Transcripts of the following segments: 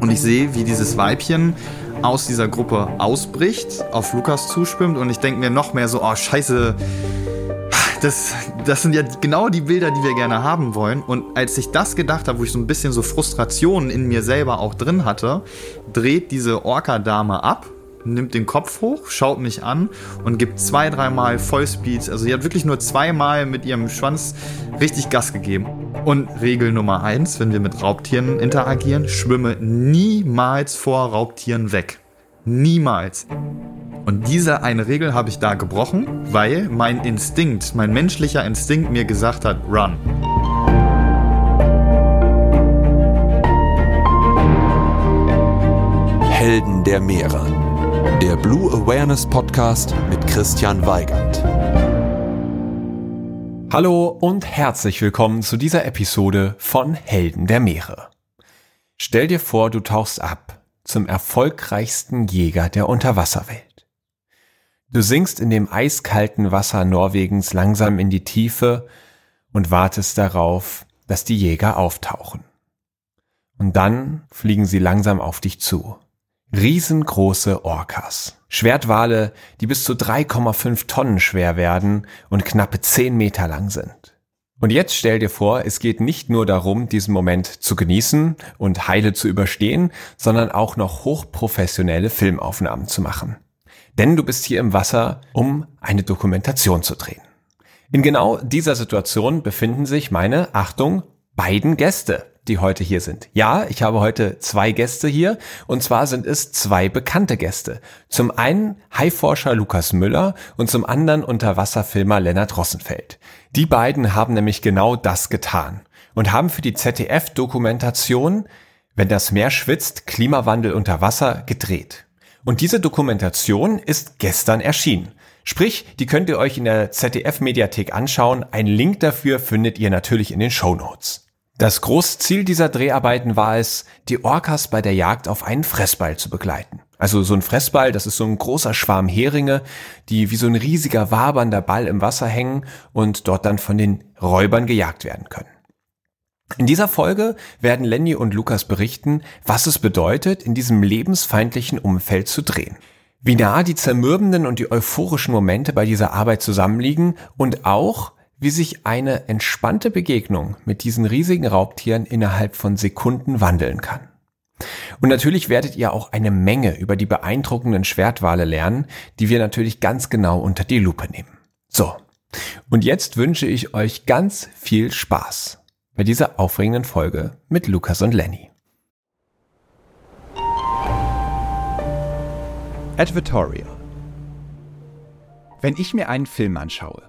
Und ich sehe, wie dieses Weibchen aus dieser Gruppe ausbricht, auf Lukas zuschwimmt und ich denke mir noch mehr so, oh scheiße, das, das sind ja genau die Bilder, die wir gerne haben wollen. Und als ich das gedacht habe, wo ich so ein bisschen so Frustrationen in mir selber auch drin hatte, dreht diese Orca-Dame ab, nimmt den Kopf hoch, schaut mich an und gibt zwei, dreimal Vollspeed. Also sie hat wirklich nur zweimal mit ihrem Schwanz richtig Gas gegeben. Und Regel Nummer eins, wenn wir mit Raubtieren interagieren, schwimme niemals vor Raubtieren weg. Niemals. Und diese eine Regel habe ich da gebrochen, weil mein Instinkt, mein menschlicher Instinkt mir gesagt hat, run. Helden der Meere. Der Blue Awareness Podcast mit Christian Weigand. Hallo und herzlich willkommen zu dieser Episode von Helden der Meere. Stell dir vor, du tauchst ab zum erfolgreichsten Jäger der Unterwasserwelt. Du sinkst in dem eiskalten Wasser Norwegens langsam in die Tiefe und wartest darauf, dass die Jäger auftauchen. Und dann fliegen sie langsam auf dich zu. Riesengroße Orcas. Schwertwale, die bis zu 3,5 Tonnen schwer werden und knappe 10 Meter lang sind. Und jetzt stell dir vor, es geht nicht nur darum, diesen Moment zu genießen und heile zu überstehen, sondern auch noch hochprofessionelle Filmaufnahmen zu machen. Denn du bist hier im Wasser, um eine Dokumentation zu drehen. In genau dieser Situation befinden sich meine, Achtung, beiden Gäste, die heute hier sind. Ja, ich habe heute zwei Gäste hier und zwar sind es zwei bekannte Gäste. Zum einen Haiforscher Lukas Müller und zum anderen Unterwasserfilmer Lennart Rossenfeld. Die beiden haben nämlich genau das getan und haben für die ZDF-Dokumentation Wenn das Meer schwitzt, Klimawandel unter Wasser gedreht. Und diese Dokumentation ist gestern erschienen. Sprich, die könnt ihr euch in der ZDF-Mediathek anschauen. Ein Link dafür findet ihr natürlich in den Show Notes. Das große Ziel dieser Dreharbeiten war es, die Orcas bei der Jagd auf einen Fressball zu begleiten. Also so ein Fressball, das ist so ein großer Schwarm Heringe, die wie so ein riesiger wabernder Ball im Wasser hängen und dort dann von den Räubern gejagt werden können. In dieser Folge werden Lenny und Lukas berichten, was es bedeutet, in diesem lebensfeindlichen Umfeld zu drehen. Wie nah die zermürbenden und die euphorischen Momente bei dieser Arbeit zusammenliegen und auch, wie sich eine entspannte Begegnung mit diesen riesigen Raubtieren innerhalb von Sekunden wandeln kann. Und natürlich werdet ihr auch eine Menge über die beeindruckenden Schwertwale lernen, die wir natürlich ganz genau unter die Lupe nehmen. So, und jetzt wünsche ich euch ganz viel Spaß bei dieser aufregenden Folge mit Lukas und Lenny. Advertorial Wenn ich mir einen Film anschaue,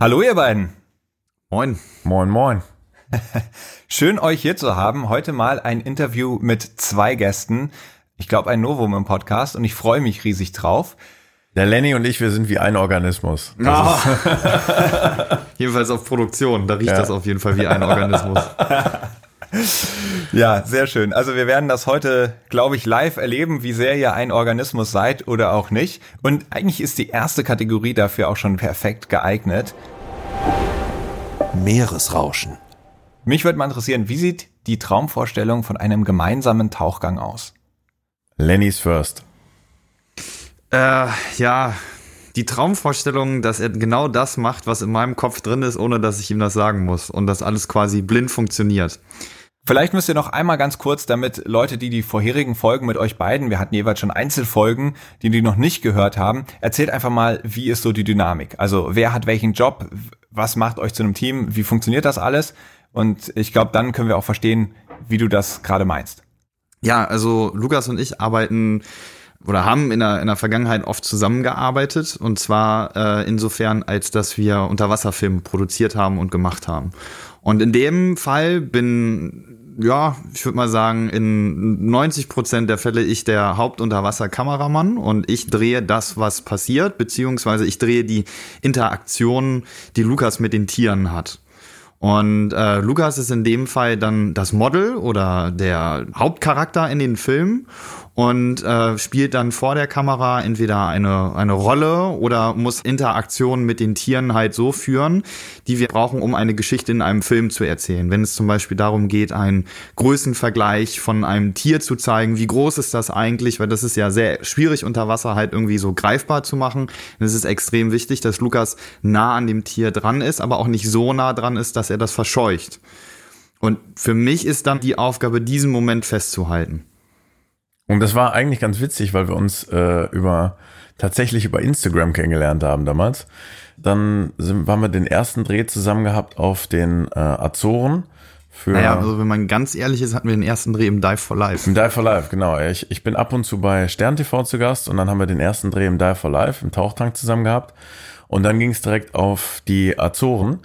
Hallo ihr beiden. Moin. Moin, moin. Schön euch hier zu haben. Heute mal ein Interview mit zwei Gästen. Ich glaube ein Novum im Podcast und ich freue mich riesig drauf. Der Lenny und ich, wir sind wie ein Organismus. Oh. Jedenfalls auf Produktion, da riecht ja. das auf jeden Fall wie ein Organismus. Ja, sehr schön. Also wir werden das heute, glaube ich, live erleben, wie sehr ihr ein Organismus seid oder auch nicht. Und eigentlich ist die erste Kategorie dafür auch schon perfekt geeignet. Meeresrauschen. Mich würde mal interessieren, wie sieht die Traumvorstellung von einem gemeinsamen Tauchgang aus? Lenny's First. Äh, ja, die Traumvorstellung, dass er genau das macht, was in meinem Kopf drin ist, ohne dass ich ihm das sagen muss und dass alles quasi blind funktioniert. Vielleicht müsst ihr noch einmal ganz kurz, damit Leute, die die vorherigen Folgen mit euch beiden, wir hatten jeweils schon Einzelfolgen, die die noch nicht gehört haben, erzählt einfach mal, wie ist so die Dynamik? Also wer hat welchen Job? Was macht euch zu einem Team? Wie funktioniert das alles? Und ich glaube, dann können wir auch verstehen, wie du das gerade meinst. Ja, also Lukas und ich arbeiten oder haben in der, in der Vergangenheit oft zusammengearbeitet und zwar äh, insofern, als dass wir Unterwasserfilme produziert haben und gemacht haben. Und in dem Fall bin, ja, ich würde mal sagen, in 90 Prozent der Fälle ich der Hauptunterwasserkameramann und ich drehe das, was passiert, beziehungsweise ich drehe die Interaktion, die Lukas mit den Tieren hat. Und äh, Lukas ist in dem Fall dann das Model oder der Hauptcharakter in den Filmen und äh, spielt dann vor der Kamera entweder eine, eine Rolle oder muss Interaktionen mit den Tieren halt so führen, die wir brauchen, um eine Geschichte in einem Film zu erzählen. Wenn es zum Beispiel darum geht, einen Größenvergleich von einem Tier zu zeigen, wie groß ist das eigentlich, weil das ist ja sehr schwierig unter Wasser halt irgendwie so greifbar zu machen. Und es ist extrem wichtig, dass Lukas nah an dem Tier dran ist, aber auch nicht so nah dran ist, dass er das verscheucht. Und für mich ist dann die Aufgabe, diesen Moment festzuhalten. Und das war eigentlich ganz witzig, weil wir uns äh, über tatsächlich über Instagram kennengelernt haben damals. Dann sind, haben wir den ersten Dreh zusammen gehabt auf den äh, Azoren. Für naja, also wenn man ganz ehrlich ist, hatten wir den ersten Dreh im Dive for Life. Im Dive for Life, genau. Ich, ich bin ab und zu bei Stern TV zu Gast und dann haben wir den ersten Dreh im Dive for Life, im Tauchtank zusammen gehabt. Und dann ging es direkt auf die Azoren.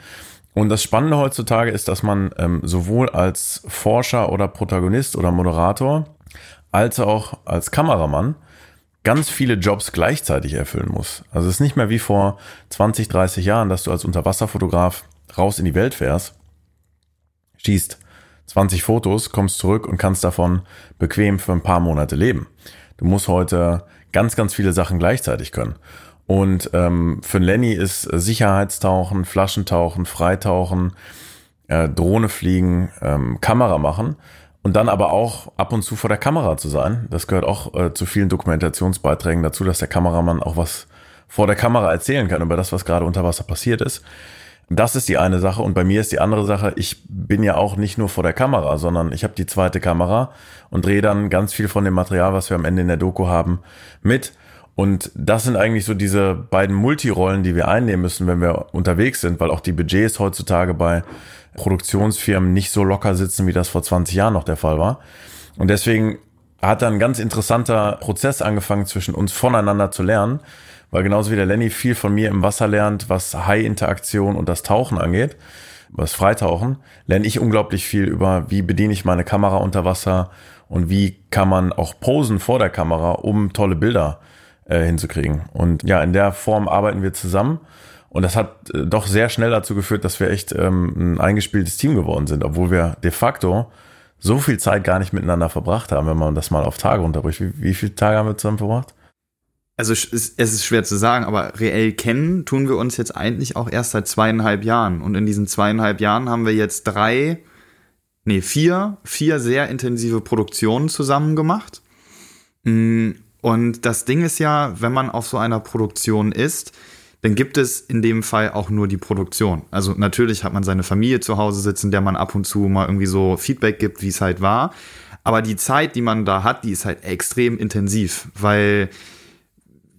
Und das Spannende heutzutage ist, dass man ähm, sowohl als Forscher oder Protagonist oder Moderator als auch als Kameramann ganz viele Jobs gleichzeitig erfüllen muss. Also es ist nicht mehr wie vor 20, 30 Jahren, dass du als Unterwasserfotograf raus in die Welt fährst, schießt 20 Fotos, kommst zurück und kannst davon bequem für ein paar Monate leben. Du musst heute ganz, ganz viele Sachen gleichzeitig können. Und ähm, für Lenny ist Sicherheitstauchen, Flaschentauchen, Freitauchen, äh, Drohne fliegen, ähm, Kamera machen und dann aber auch ab und zu vor der Kamera zu sein. Das gehört auch äh, zu vielen Dokumentationsbeiträgen dazu, dass der Kameramann auch was vor der Kamera erzählen kann über das, was gerade unter Wasser passiert ist. Das ist die eine Sache und bei mir ist die andere Sache, ich bin ja auch nicht nur vor der Kamera, sondern ich habe die zweite Kamera und drehe dann ganz viel von dem Material, was wir am Ende in der Doku haben, mit. Und das sind eigentlich so diese beiden Multirollen, die wir einnehmen müssen, wenn wir unterwegs sind, weil auch die Budgets heutzutage bei Produktionsfirmen nicht so locker sitzen, wie das vor 20 Jahren noch der Fall war. Und deswegen hat dann ein ganz interessanter Prozess angefangen, zwischen uns voneinander zu lernen, weil genauso wie der Lenny viel von mir im Wasser lernt, was High-Interaktion und das Tauchen angeht, was Freitauchen, lerne ich unglaublich viel über, wie bediene ich meine Kamera unter Wasser und wie kann man auch posen vor der Kamera, um tolle Bilder äh, hinzukriegen. Und ja, in der Form arbeiten wir zusammen. Und das hat äh, doch sehr schnell dazu geführt, dass wir echt ähm, ein eingespieltes Team geworden sind, obwohl wir de facto so viel Zeit gar nicht miteinander verbracht haben, wenn man das mal auf Tage unterbricht. Wie, wie viele Tage haben wir zusammen verbracht? Also es ist schwer zu sagen, aber reell kennen tun wir uns jetzt eigentlich auch erst seit zweieinhalb Jahren. Und in diesen zweieinhalb Jahren haben wir jetzt drei, nee, vier, vier sehr intensive Produktionen zusammen gemacht. Mm, und das Ding ist ja, wenn man auf so einer Produktion ist, dann gibt es in dem Fall auch nur die Produktion. Also natürlich hat man seine Familie zu Hause sitzen, der man ab und zu mal irgendwie so Feedback gibt, wie es halt war. Aber die Zeit, die man da hat, die ist halt extrem intensiv, weil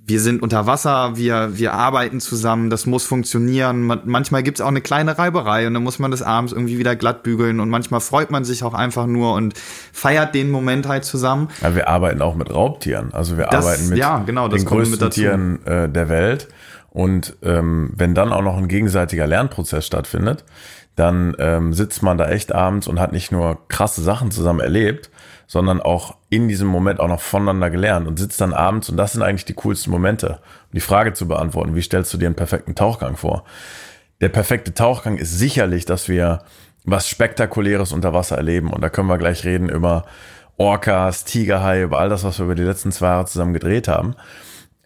wir sind unter Wasser, wir, wir arbeiten zusammen, das muss funktionieren. manchmal gibt es auch eine kleine Reiberei und dann muss man das abends irgendwie wieder glatt bügeln und manchmal freut man sich auch einfach nur und feiert den Moment halt zusammen. Ja, wir arbeiten auch mit Raubtieren. Also wir das, arbeiten mit ja, genau, den größten Tieren äh, der Welt. Und ähm, wenn dann auch noch ein gegenseitiger Lernprozess stattfindet, dann ähm, sitzt man da echt abends und hat nicht nur krasse Sachen zusammen erlebt, sondern auch in diesem Moment auch noch voneinander gelernt und sitzt dann abends und das sind eigentlich die coolsten Momente, um die Frage zu beantworten, wie stellst du dir einen perfekten Tauchgang vor? Der perfekte Tauchgang ist sicherlich, dass wir was Spektakuläres unter Wasser erleben. Und da können wir gleich reden über Orcas, Tigerhai, über all das, was wir über die letzten zwei Jahre zusammen gedreht haben.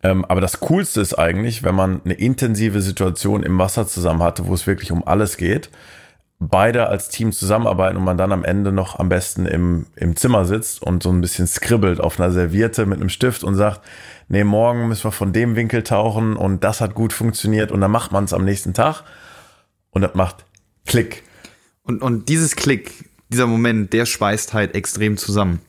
Ähm, aber das Coolste ist eigentlich, wenn man eine intensive Situation im Wasser zusammen hatte, wo es wirklich um alles geht, beide als Team zusammenarbeiten und man dann am Ende noch am besten im, im Zimmer sitzt und so ein bisschen skribbelt auf einer Serviette mit einem Stift und sagt, nee, morgen müssen wir von dem Winkel tauchen und das hat gut funktioniert und dann macht man es am nächsten Tag und das macht Klick. Und, und dieses Klick, dieser Moment, der schweißt halt extrem zusammen.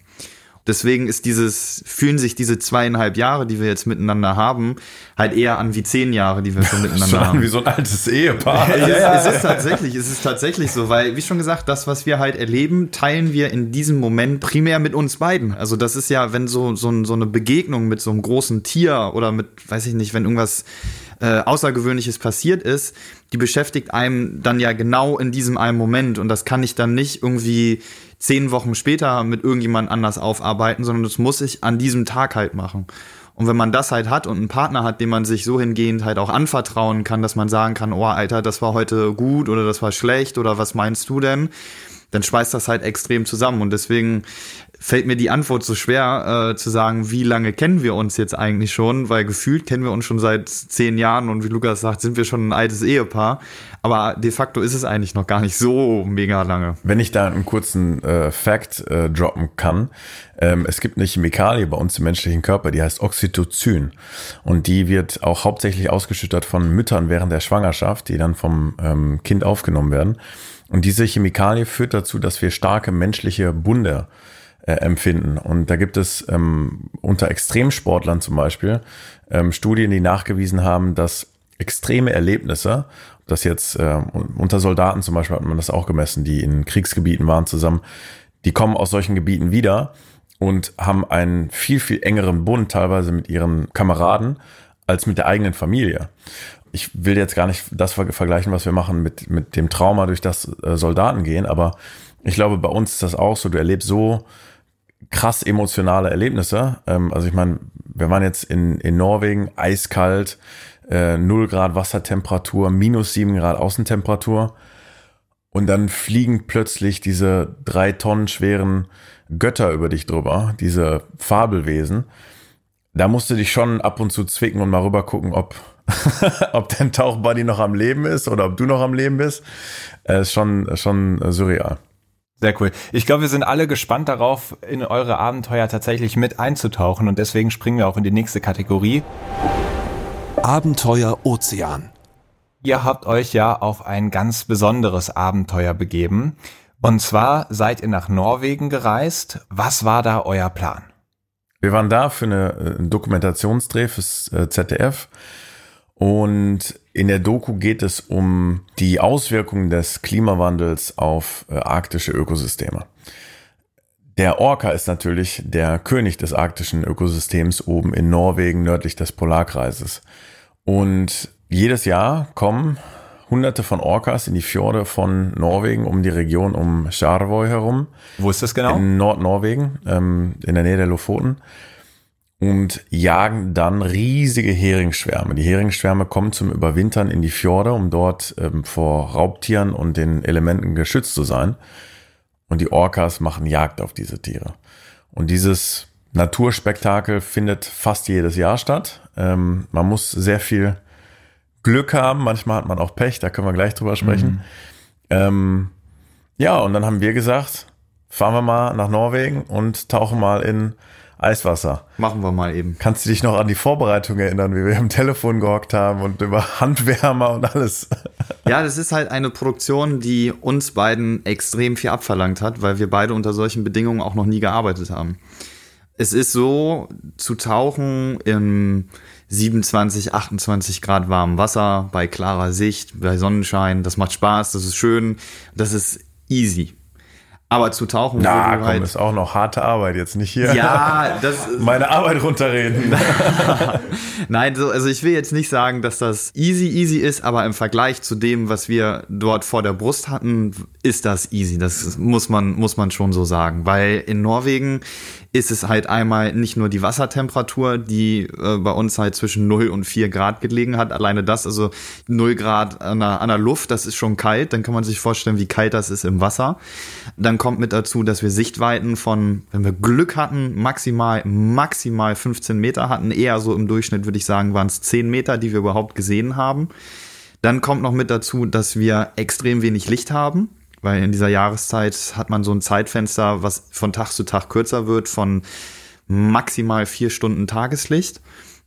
Deswegen ist dieses, fühlen sich diese zweieinhalb Jahre, die wir jetzt miteinander haben, halt eher an wie zehn Jahre, die wir schon miteinander schon haben. Wie so ein altes Ehepaar. es, ist, es ist tatsächlich, es ist tatsächlich so, weil, wie schon gesagt, das, was wir halt erleben, teilen wir in diesem Moment primär mit uns beiden. Also das ist ja, wenn so, so, so eine Begegnung mit so einem großen Tier oder mit, weiß ich nicht, wenn irgendwas äh, Außergewöhnliches passiert ist, die beschäftigt einem dann ja genau in diesem einen Moment und das kann ich dann nicht irgendwie zehn Wochen später mit irgendjemand anders aufarbeiten, sondern das muss ich an diesem Tag halt machen. Und wenn man das halt hat und einen Partner hat, dem man sich so hingehend halt auch anvertrauen kann, dass man sagen kann, oh Alter, das war heute gut oder das war schlecht oder was meinst du denn? Dann schweißt das halt extrem zusammen. Und deswegen fällt mir die Antwort so schwer äh, zu sagen, wie lange kennen wir uns jetzt eigentlich schon, weil gefühlt kennen wir uns schon seit zehn Jahren und wie Lukas sagt, sind wir schon ein altes Ehepaar. Aber de facto ist es eigentlich noch gar nicht so mega lange. Wenn ich da einen kurzen äh, Fact äh, droppen kann, ähm, es gibt eine Chemikalie bei uns im menschlichen Körper, die heißt Oxytocin und die wird auch hauptsächlich ausgeschüttet von Müttern während der Schwangerschaft, die dann vom ähm, Kind aufgenommen werden. Und diese Chemikalie führt dazu, dass wir starke menschliche Bunde äh, empfinden. Und da gibt es ähm, unter Extremsportlern zum Beispiel ähm, Studien, die nachgewiesen haben, dass extreme Erlebnisse, das jetzt äh, unter Soldaten zum Beispiel hat man das auch gemessen, die in Kriegsgebieten waren zusammen, die kommen aus solchen Gebieten wieder und haben einen viel, viel engeren Bund teilweise mit ihren Kameraden als mit der eigenen Familie. Ich will jetzt gar nicht das vergleichen, was wir machen mit, mit dem Trauma, durch das äh, Soldaten gehen, aber ich glaube, bei uns ist das auch so. Du erlebst so krass emotionale Erlebnisse. Ähm, also ich meine, wir waren jetzt in, in Norwegen, eiskalt, äh, 0 Grad Wassertemperatur, minus 7 Grad Außentemperatur. Und dann fliegen plötzlich diese drei Tonnen schweren Götter über dich drüber, diese Fabelwesen. Da musst du dich schon ab und zu zwicken und mal rüber gucken, ob, ob dein Tauchbuddy noch am Leben ist oder ob du noch am Leben bist. Äh, ist schon, schon surreal. Sehr cool. Ich glaube, wir sind alle gespannt darauf, in eure Abenteuer tatsächlich mit einzutauchen und deswegen springen wir auch in die nächste Kategorie. Abenteuer Ozean. Ihr habt euch ja auf ein ganz besonderes Abenteuer begeben. Und zwar seid ihr nach Norwegen gereist. Was war da euer Plan? Wir waren da für eine, äh, einen Dokumentationsdreh fürs äh, ZDF und in der Doku geht es um die Auswirkungen des Klimawandels auf äh, arktische Ökosysteme. Der Orca ist natürlich der König des arktischen Ökosystems oben in Norwegen nördlich des Polarkreises. Und jedes Jahr kommen hunderte von Orcas in die Fjorde von Norwegen um die Region um Scharvoy herum. Wo ist das genau? In Nordnorwegen, ähm, in der Nähe der Lofoten und jagen dann riesige Heringsschwärme. Die Heringsschwärme kommen zum Überwintern in die Fjorde, um dort ähm, vor Raubtieren und den Elementen geschützt zu sein. Und die Orcas machen Jagd auf diese Tiere. Und dieses Naturspektakel findet fast jedes Jahr statt. Ähm, man muss sehr viel Glück haben, manchmal hat man auch Pech, da können wir gleich drüber sprechen. Mhm. Ähm, ja, und dann haben wir gesagt, fahren wir mal nach Norwegen und tauchen mal in Eiswasser. Machen wir mal eben. Kannst du dich noch an die Vorbereitung erinnern, wie wir am Telefon gehockt haben und über Handwärmer und alles? Ja, das ist halt eine Produktion, die uns beiden extrem viel abverlangt hat, weil wir beide unter solchen Bedingungen auch noch nie gearbeitet haben. Es ist so, zu tauchen im 27, 28 Grad warmen Wasser, bei klarer Sicht, bei Sonnenschein, das macht Spaß, das ist schön, das ist easy. Aber zu tauchen, Na, komm, halt ist auch noch harte Arbeit, jetzt nicht hier ja, das meine Arbeit runterreden. Nein, so, also ich will jetzt nicht sagen, dass das easy easy ist, aber im Vergleich zu dem, was wir dort vor der Brust hatten, ist das easy. Das muss man muss man schon so sagen, weil in Norwegen ist es halt einmal nicht nur die Wassertemperatur, die äh, bei uns halt zwischen 0 und 4 Grad gelegen hat. Alleine das, also 0 Grad an der, an der Luft, das ist schon kalt. Dann kann man sich vorstellen, wie kalt das ist im Wasser. Dann kommt mit dazu, dass wir Sichtweiten von, wenn wir Glück hatten, maximal, maximal 15 Meter hatten. Eher so im Durchschnitt würde ich sagen, waren es 10 Meter, die wir überhaupt gesehen haben. Dann kommt noch mit dazu, dass wir extrem wenig Licht haben weil in dieser Jahreszeit hat man so ein Zeitfenster, was von Tag zu Tag kürzer wird, von maximal vier Stunden Tageslicht.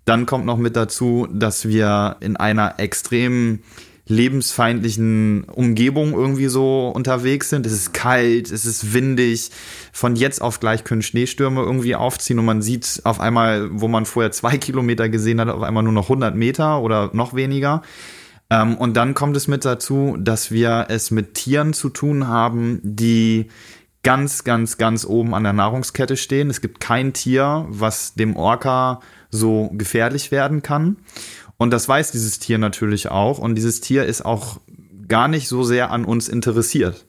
Dann kommt noch mit dazu, dass wir in einer extrem lebensfeindlichen Umgebung irgendwie so unterwegs sind. Es ist kalt, es ist windig. Von jetzt auf gleich können Schneestürme irgendwie aufziehen und man sieht auf einmal, wo man vorher zwei Kilometer gesehen hat, auf einmal nur noch 100 Meter oder noch weniger. Ähm, und dann kommt es mit dazu, dass wir es mit Tieren zu tun haben, die ganz, ganz, ganz oben an der Nahrungskette stehen. Es gibt kein Tier, was dem Orca so gefährlich werden kann. Und das weiß dieses Tier natürlich auch. Und dieses Tier ist auch gar nicht so sehr an uns interessiert.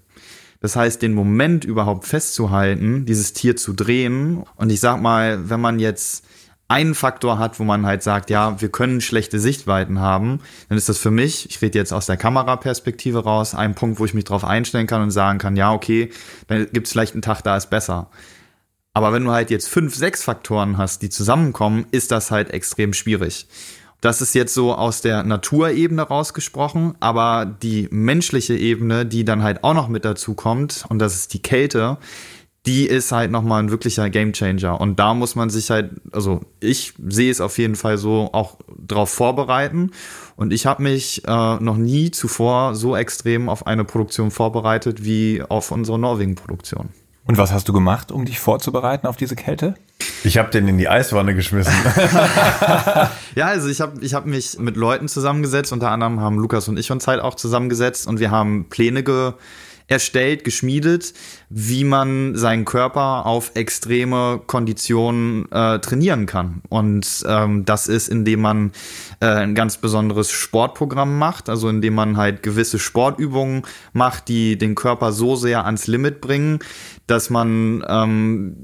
Das heißt, den Moment überhaupt festzuhalten, dieses Tier zu drehen. Und ich sag mal, wenn man jetzt einen Faktor hat, wo man halt sagt, ja, wir können schlechte Sichtweiten haben, dann ist das für mich, ich rede jetzt aus der Kameraperspektive raus, ein Punkt, wo ich mich drauf einstellen kann und sagen kann, ja, okay, dann gibt es vielleicht einen Tag, da ist besser. Aber wenn du halt jetzt fünf, sechs Faktoren hast, die zusammenkommen, ist das halt extrem schwierig. Das ist jetzt so aus der Naturebene rausgesprochen, aber die menschliche Ebene, die dann halt auch noch mit dazu kommt, und das ist die Kälte, die ist halt nochmal ein wirklicher Gamechanger. Und da muss man sich halt, also ich sehe es auf jeden Fall so auch drauf vorbereiten. Und ich habe mich äh, noch nie zuvor so extrem auf eine Produktion vorbereitet wie auf unsere Norwegen-Produktion. Und was hast du gemacht, um dich vorzubereiten auf diese Kälte? Ich habe den in die Eiswanne geschmissen. ja, also ich habe ich hab mich mit Leuten zusammengesetzt. Unter anderem haben Lukas und ich uns halt auch zusammengesetzt und wir haben Pläne ge erstellt, geschmiedet, wie man seinen Körper auf extreme Konditionen äh, trainieren kann. Und ähm, das ist, indem man äh, ein ganz besonderes Sportprogramm macht, also indem man halt gewisse Sportübungen macht, die den Körper so sehr ans Limit bringen, dass man ähm,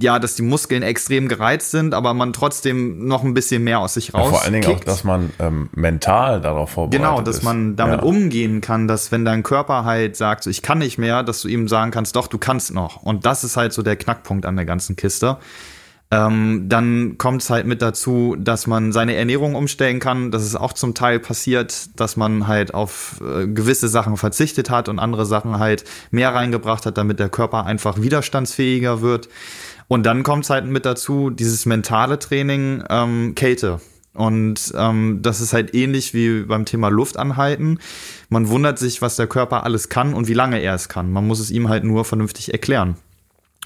ja, dass die Muskeln extrem gereizt sind, aber man trotzdem noch ein bisschen mehr aus sich raus. Ja, vor allen Dingen auch, dass man ähm, mental darauf vorbereitet Genau, dass ist. man damit ja. umgehen kann, dass wenn dein Körper halt sagt, so ich kann nicht mehr, dass du ihm sagen kannst, doch, du kannst noch. Und das ist halt so der Knackpunkt an der ganzen Kiste. Ähm, dann kommt es halt mit dazu, dass man seine Ernährung umstellen kann. Das ist auch zum Teil passiert, dass man halt auf äh, gewisse Sachen verzichtet hat und andere Sachen halt mehr reingebracht hat, damit der Körper einfach widerstandsfähiger wird. Und dann kommt es halt mit dazu, dieses mentale Training, ähm, Kälte. Und ähm, das ist halt ähnlich wie beim Thema Luftanhalten. Man wundert sich, was der Körper alles kann und wie lange er es kann. Man muss es ihm halt nur vernünftig erklären.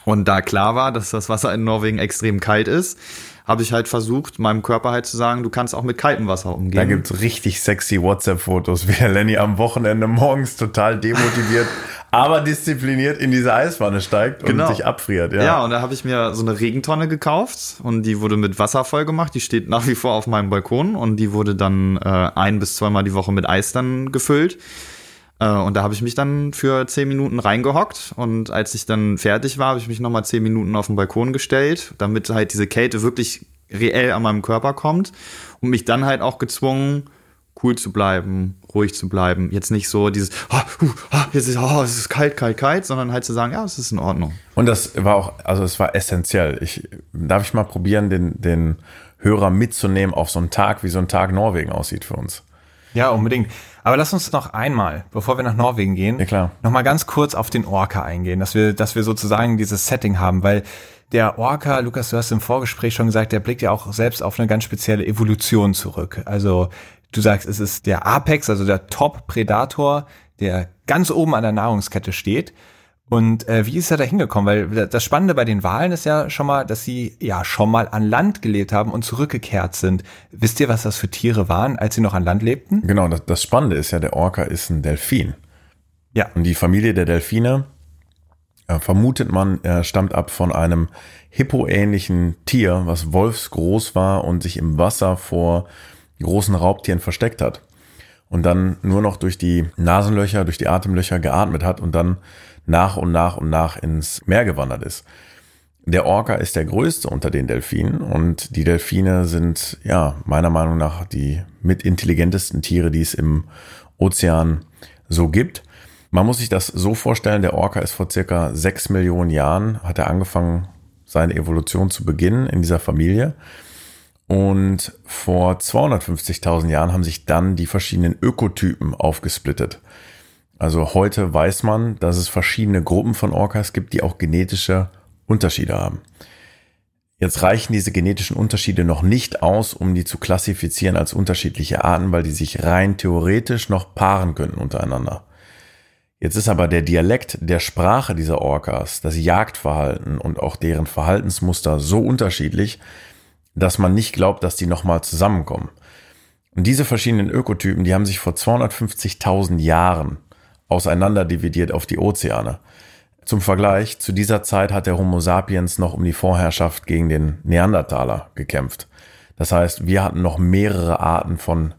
Und da klar war, dass das Wasser in Norwegen extrem kalt ist, habe ich halt versucht, meinem Körper halt zu sagen, du kannst auch mit kaltem Wasser umgehen. Da gibt's richtig sexy WhatsApp-Fotos, wie der Lenny am Wochenende morgens total demotiviert, aber diszipliniert in diese Eiswanne steigt und Genau. sich abfriert. Ja, Ja, und da habe ich mir so eine Regentonne gekauft und die wurde mit Wasser voll gemacht. Die steht nach wie vor auf meinem Balkon und die wurde dann äh, ein bis zweimal die Woche mit Eis dann gefüllt. Äh, und da habe ich mich dann für zehn Minuten reingehockt und als ich dann fertig war, habe ich mich nochmal zehn Minuten auf den Balkon gestellt, damit halt diese Kälte wirklich reell an meinem Körper kommt und mich dann halt auch gezwungen, cool zu bleiben, ruhig zu bleiben. Jetzt nicht so dieses, hu, ah, jetzt ist, oh, es ist kalt, kalt, kalt, sondern halt zu sagen, ja, es ist in Ordnung. Und das war auch, also es war essentiell. Ich, darf ich mal probieren, den, den Hörer mitzunehmen auf so einen Tag, wie so ein Tag Norwegen aussieht für uns? Ja, unbedingt. Aber lass uns noch einmal, bevor wir nach Norwegen gehen, Ja, klar. noch mal ganz kurz auf den Orca eingehen, dass wir, dass wir sozusagen dieses Setting haben, weil der Orca, Lukas, du hast im Vorgespräch schon gesagt, der blickt ja auch selbst auf eine ganz spezielle Evolution zurück. Also du sagst, es ist der Apex, also der Top-Predator, der ganz oben an der Nahrungskette steht. Und äh, wie ist er da hingekommen? Weil das Spannende bei den Walen ist ja schon mal, dass sie ja schon mal an Land gelebt haben und zurückgekehrt sind. Wisst ihr, was das für Tiere waren, als sie noch an Land lebten? Genau, das, das Spannende ist ja, der Orca ist ein Delfin. Ja. Und die Familie der Delfine äh, vermutet man, er stammt ab von einem hippoähnlichen Tier, was wolfsgroß war und sich im Wasser vor großen Raubtieren versteckt hat. Und dann nur noch durch die Nasenlöcher, durch die Atemlöcher geatmet hat und dann nach und nach und nach ins Meer gewandert ist. Der Orca ist der größte unter den Delfinen und die Delfine sind ja meiner Meinung nach die mit intelligentesten Tiere, die es im Ozean so gibt. Man muss sich das so vorstellen, der Orca ist vor circa sechs Millionen Jahren, hat er angefangen, seine Evolution zu beginnen in dieser Familie. Und vor 250.000 Jahren haben sich dann die verschiedenen Ökotypen aufgesplittet. Also heute weiß man, dass es verschiedene Gruppen von Orcas gibt, die auch genetische Unterschiede haben. Jetzt reichen diese genetischen Unterschiede noch nicht aus, um die zu klassifizieren als unterschiedliche Arten, weil die sich rein theoretisch noch paaren könnten untereinander. Jetzt ist aber der Dialekt der Sprache dieser Orcas, das Jagdverhalten und auch deren Verhaltensmuster so unterschiedlich, dass man nicht glaubt, dass die nochmal zusammenkommen. Und diese verschiedenen Ökotypen, die haben sich vor 250.000 Jahren auseinander dividiert auf die Ozeane. Zum Vergleich, zu dieser Zeit hat der Homo sapiens noch um die Vorherrschaft gegen den Neandertaler gekämpft. Das heißt, wir hatten noch mehrere Arten von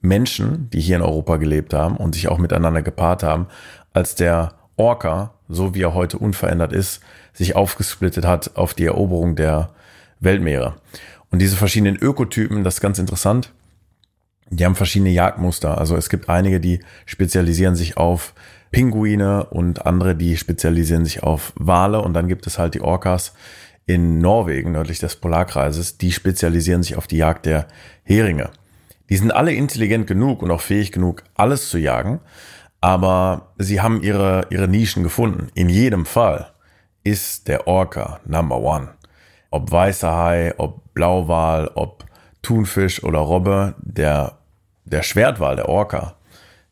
Menschen, die hier in Europa gelebt haben und sich auch miteinander gepaart haben, als der Orca, so wie er heute unverändert ist, sich aufgesplittet hat auf die Eroberung der Weltmeere. Und diese verschiedenen Ökotypen, das ist ganz interessant, die haben verschiedene Jagdmuster. Also es gibt einige, die spezialisieren sich auf Pinguine und andere, die spezialisieren sich auf Wale. Und dann gibt es halt die Orcas in Norwegen, nördlich des Polarkreises, die spezialisieren sich auf die Jagd der Heringe. Die sind alle intelligent genug und auch fähig genug, alles zu jagen, aber sie haben ihre, ihre Nischen gefunden. In jedem Fall ist der Orca Number One. Ob weißer Hai, ob Blauwal, ob Thunfisch oder Robbe, der, der Schwertwal, der Orca,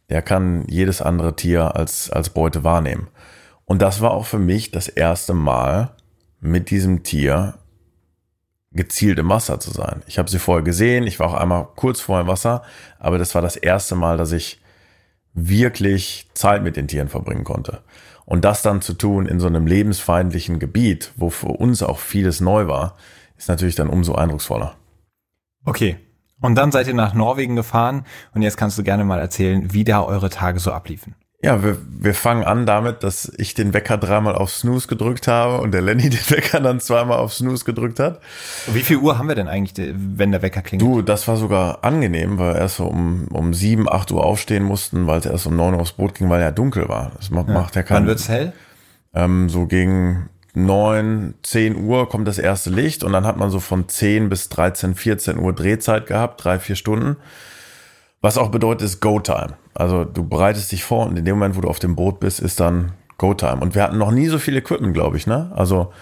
der kann jedes andere Tier als, als Beute wahrnehmen. Und das war auch für mich das erste Mal mit diesem Tier gezielt im Wasser zu sein. Ich habe sie vorher gesehen, ich war auch einmal kurz vor im Wasser, aber das war das erste Mal, dass ich wirklich Zeit mit den Tieren verbringen konnte. Und das dann zu tun in so einem lebensfeindlichen Gebiet, wo für uns auch vieles neu war, ist natürlich dann umso eindrucksvoller. Okay, und dann seid ihr nach Norwegen gefahren und jetzt kannst du gerne mal erzählen, wie da eure Tage so abliefen. Ja, wir, wir fangen an damit, dass ich den Wecker dreimal auf Snooze gedrückt habe und der Lenny den Wecker dann zweimal auf Snooze gedrückt hat. Wie viel Uhr haben wir denn eigentlich, wenn der Wecker klingt? Du, das war sogar angenehm, weil wir erst so um, um sieben, acht Uhr aufstehen mussten, weil es erst um neun Uhr aufs Boot ging, weil ja dunkel war. Das macht ja, macht ja keinen. Wann wird's hell? Ähm, so gegen neun, zehn Uhr kommt das erste Licht und dann hat man so von zehn bis 13, 14 Uhr Drehzeit gehabt, drei, vier Stunden. Was auch bedeutet, ist Go-Time. Also du bereitest dich vor und in dem Moment, wo du auf dem Boot bist, ist dann Go-Time. Und wir hatten noch nie so viel Equipment, glaube ich. Ne? Also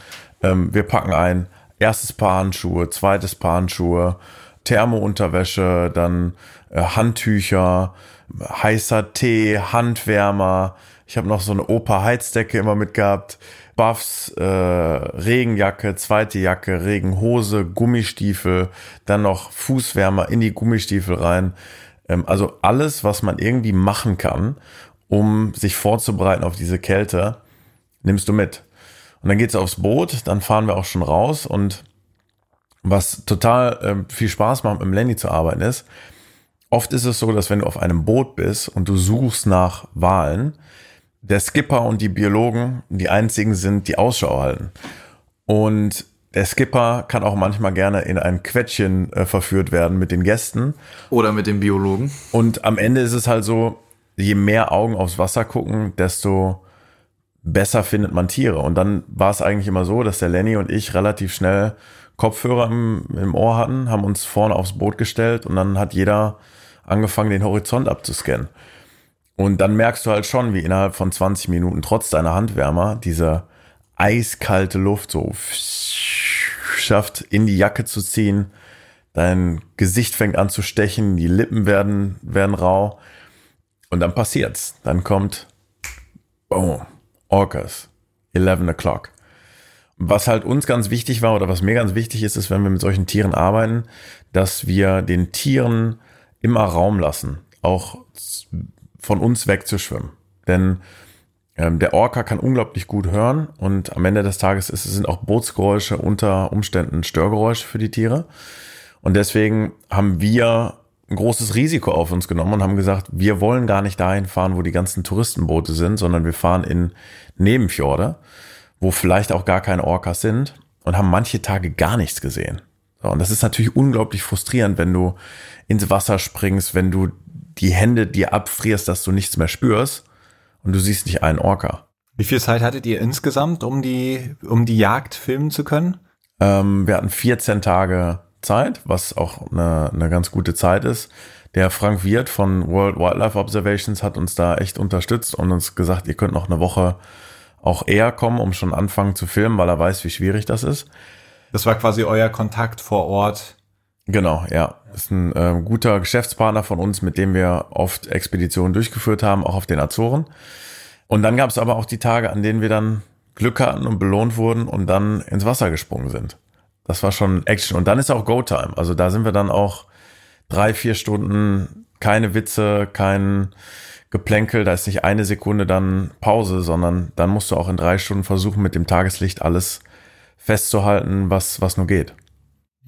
ähm, wir packen ein erstes Paar Handschuhe, zweites Paar Handschuhe, Thermounterwäsche, dann äh, Handtücher, heißer Tee, Handwärmer. Ich habe noch so eine Opa-Heizdecke immer mitgehabt. Buffs, äh, Regenjacke, zweite Jacke, Regenhose, Gummistiefel, dann noch Fußwärmer in die Gummistiefel rein. Ähm, also alles, was man irgendwie machen kann, um sich vorzubereiten auf diese Kälte, nimmst du mit. Und dann geht's aufs Boot, dann fahren wir auch schon raus und was total äh, viel Spaß macht, mit dem Lenny zu arbeiten ist, oft ist es so, dass wenn du auf einem Boot bist und du suchst nach Walen, der Skipper und die Biologen die einzigen sind, die Ausschau halten. Und der Skipper kann auch manchmal gerne in ein Quetschen äh, verführt werden mit den Gästen. Oder mit dem Biologen. Und am Ende ist es halt so, je mehr Augen aufs Wasser gucken, desto besser findet man Tiere. Und dann war es eigentlich immer so, dass der Lenny und ich relativ schnell Kopfhörer im, im Ohr hatten, haben uns vorne aufs Boot gestellt und dann hat jeder angefangen, den Horizont abzuscannen. Und dann merkst du halt schon, wie innerhalb von 20 Minuten trotz deiner Handwärmer diese eiskalte Luft so schafft, in die Jacke zu ziehen. Dein Gesicht fängt an zu stechen, die Lippen werden, werden rau. Und dann passiert's. Dann kommt, boom, Orcas, 11 o'clock. Was halt uns ganz wichtig war oder was mir ganz wichtig ist, ist, wenn wir mit solchen Tieren arbeiten, dass wir den Tieren immer Raum lassen. Auch von uns wegzuschwimmen. Denn Ähm, der Orca kann unglaublich gut hören und am Ende des Tages ist, sind auch Bootsgeräusche unter Umständen Störgeräusche für die Tiere. Und deswegen haben wir ein großes Risiko auf uns genommen und haben gesagt, wir wollen gar nicht dahin fahren, wo die ganzen Touristenboote sind, sondern wir fahren in Nebenfjorde, wo vielleicht auch gar keine Orcas sind und haben manche Tage gar nichts gesehen. So, und das ist natürlich unglaublich frustrierend, wenn du ins Wasser springst, wenn du die Hände dir abfrierst, dass du nichts mehr spürst und du siehst nicht einen Orca. Wie viel Zeit hattet ihr insgesamt, um die, um die Jagd filmen zu können? Ähm, wir hatten 14 Tage Zeit, was auch eine, eine ganz gute Zeit ist. Der Frank Wirth von World Wildlife Observations hat uns da echt unterstützt und uns gesagt, ihr könnt noch eine Woche auch eher kommen, um schon anfangen zu filmen, weil er weiß, wie schwierig das ist. Das war quasi euer Kontakt vor Ort. Genau, ja. Ist ein äh, guter Geschäftspartner von uns, mit dem wir oft Expeditionen durchgeführt haben, auch auf den Azoren. Und dann gab es aber auch die Tage, an denen wir dann Glück hatten und belohnt wurden und dann ins Wasser gesprungen sind. Das war schon Action. Und dann ist auch Go-Time. Also da sind wir dann auch drei, vier Stunden, keine Witze, kein Geplänkel, da ist nicht eine Sekunde dann Pause, sondern dann musst du auch in drei Stunden versuchen, mit dem Tageslicht alles festzuhalten, was, was nur geht.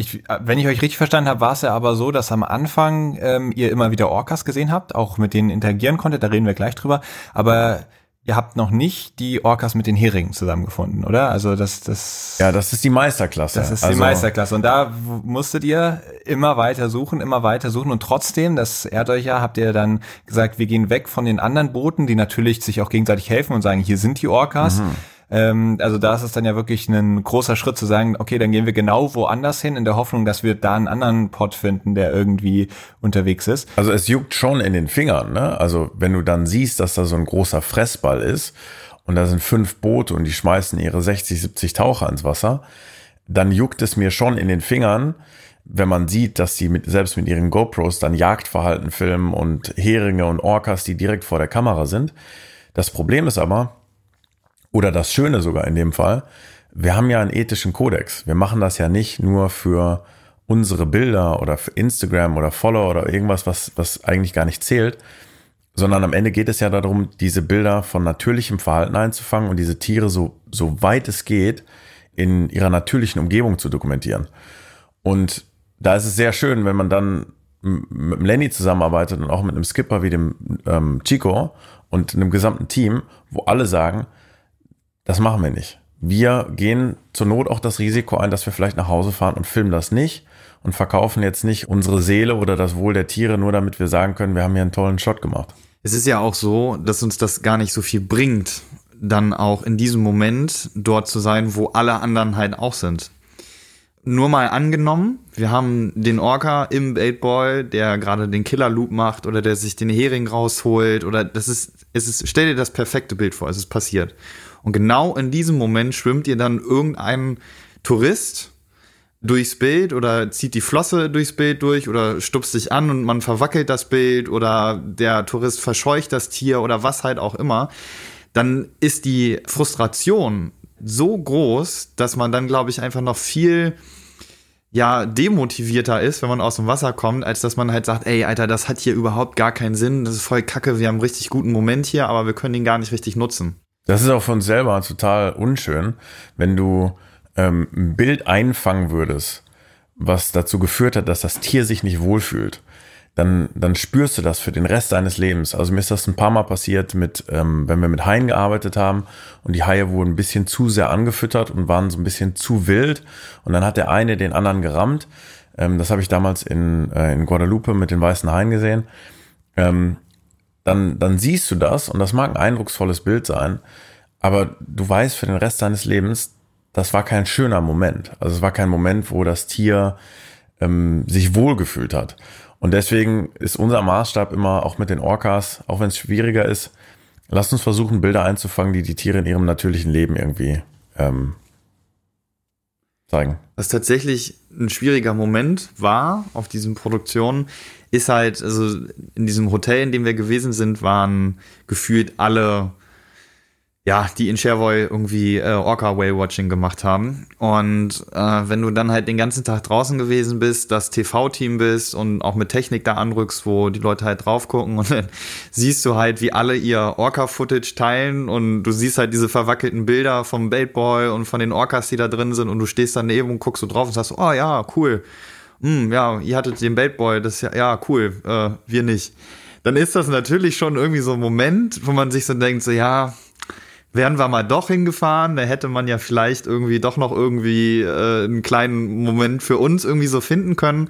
Ich, wenn ich euch richtig verstanden habe, war es ja aber so, dass am Anfang ähm, ihr immer wieder Orcas gesehen habt, auch mit denen interagieren konntet, da reden wir gleich drüber. Aber ihr habt noch nicht die Orcas mit den Heringen zusammengefunden, oder? Also das, das. Ja, das ist die Meisterklasse. Das ist also, die Meisterklasse. Und da musstet ihr immer weiter suchen, immer weiter suchen. Und trotzdem, das ehrt euch ja, habt ihr dann gesagt, wir gehen weg von den anderen Booten, die natürlich sich auch gegenseitig helfen und sagen, hier sind die Orcas. Mhm. Ähm, also da ist es dann ja wirklich ein großer Schritt zu sagen, okay, dann gehen wir genau woanders hin, in der Hoffnung, dass wir da einen anderen Pot finden, der irgendwie unterwegs ist. Also es juckt schon in den Fingern, ne? Also wenn du dann siehst, dass da so ein großer Fressball ist und da sind fünf Boote und die schmeißen ihre 60, 70 Taucher ins Wasser, dann juckt es mir schon in den Fingern, wenn man sieht, dass sie mit, selbst mit ihren GoPros dann Jagdverhalten filmen und Heringe und Orcas, die direkt vor der Kamera sind. Das Problem ist aber, oder das Schöne sogar in dem Fall, wir haben ja einen ethischen Kodex. Wir machen das ja nicht nur für unsere Bilder oder für Instagram oder Follow oder irgendwas, was, was eigentlich gar nicht zählt, sondern am Ende geht es ja darum, diese Bilder von natürlichem Verhalten einzufangen und diese Tiere so, so weit es geht in ihrer natürlichen Umgebung zu dokumentieren. Und da ist es sehr schön, wenn man dann mit dem Lenny zusammenarbeitet und auch mit einem Skipper wie dem ähm, Chico und einem gesamten Team, wo alle sagen, das machen wir nicht. Wir gehen zur Not auch das Risiko ein, dass wir vielleicht nach Hause fahren und filmen das nicht und verkaufen jetzt nicht unsere Seele oder das Wohl der Tiere, nur damit wir sagen können, wir haben hier einen tollen Shot gemacht. Es ist ja auch so, dass uns das gar nicht so viel bringt, dann auch in diesem Moment dort zu sein, wo alle anderen halt auch sind. Nur mal angenommen, wir haben den Orca im Baitboy, der gerade den Killer Loop macht oder der sich den Hering rausholt oder das ist, es ist, stell dir das perfekte Bild vor, es ist passiert. Und genau in diesem Moment schwimmt ihr dann irgendein Tourist durchs Bild oder zieht die Flosse durchs Bild durch oder stupst sich an und man verwackelt das Bild oder der Tourist verscheucht das Tier oder was halt auch immer, dann ist die Frustration so groß, dass man dann, glaube ich, einfach noch viel ja demotivierter ist, wenn man aus dem Wasser kommt, als dass man halt sagt, ey, Alter, das hat hier überhaupt gar keinen Sinn, das ist voll kacke, wir haben einen richtig guten Moment hier, aber wir können ihn gar nicht richtig nutzen. Das ist auch von selber total unschön, wenn du ähm, ein Bild einfangen würdest, was dazu geführt hat, dass das Tier sich nicht wohlfühlt. Dann, dann spürst du das für den Rest deines Lebens. Also mir ist das ein paar Mal passiert, mit, ähm, wenn wir mit Haien gearbeitet haben und die Haie wurden ein bisschen zu sehr angefüttert und waren so ein bisschen zu wild. Und dann hat der eine den anderen gerammt. Ähm, das habe ich damals in, äh, in Guadalupe mit den weißen Haien gesehen. Ähm, dann, dann siehst du das und das mag ein eindrucksvolles Bild sein, aber du weißt für den Rest deines Lebens, das war kein schöner Moment. Also es war kein Moment, wo das Tier ähm, sich wohlgefühlt hat. Und deswegen ist unser Maßstab immer auch mit den Orcas, auch wenn es schwieriger ist, lasst uns versuchen, Bilder einzufangen, die die Tiere in ihrem natürlichen Leben irgendwie ähm, zeigen. Was tatsächlich ein schwieriger Moment war auf diesen Produktionen, ist halt, also in diesem Hotel, in dem wir gewesen sind, waren gefühlt alle ja, die in Sherwoy irgendwie äh, Orca Whale Watching gemacht haben. Und äh, wenn du dann halt den ganzen Tag draußen gewesen bist, das TV-Team bist und auch mit Technik da anrückst, wo die Leute halt drauf gucken und dann siehst du halt, wie alle ihr Orca-Footage teilen und du siehst halt diese verwackelten Bilder vom Baitboy und von den Orcas, die da drin sind und du stehst daneben und guckst so drauf und sagst, oh ja, cool. Hm, ja, ihr hattet den Baitboy, das ist ja, ja, cool, äh, wir nicht. Dann ist das natürlich schon irgendwie so ein Moment, wo man sich so denkt, so ja, wären wir mal doch hingefahren, da hätte man ja vielleicht irgendwie doch noch irgendwie äh, einen kleinen Moment für uns irgendwie so finden können.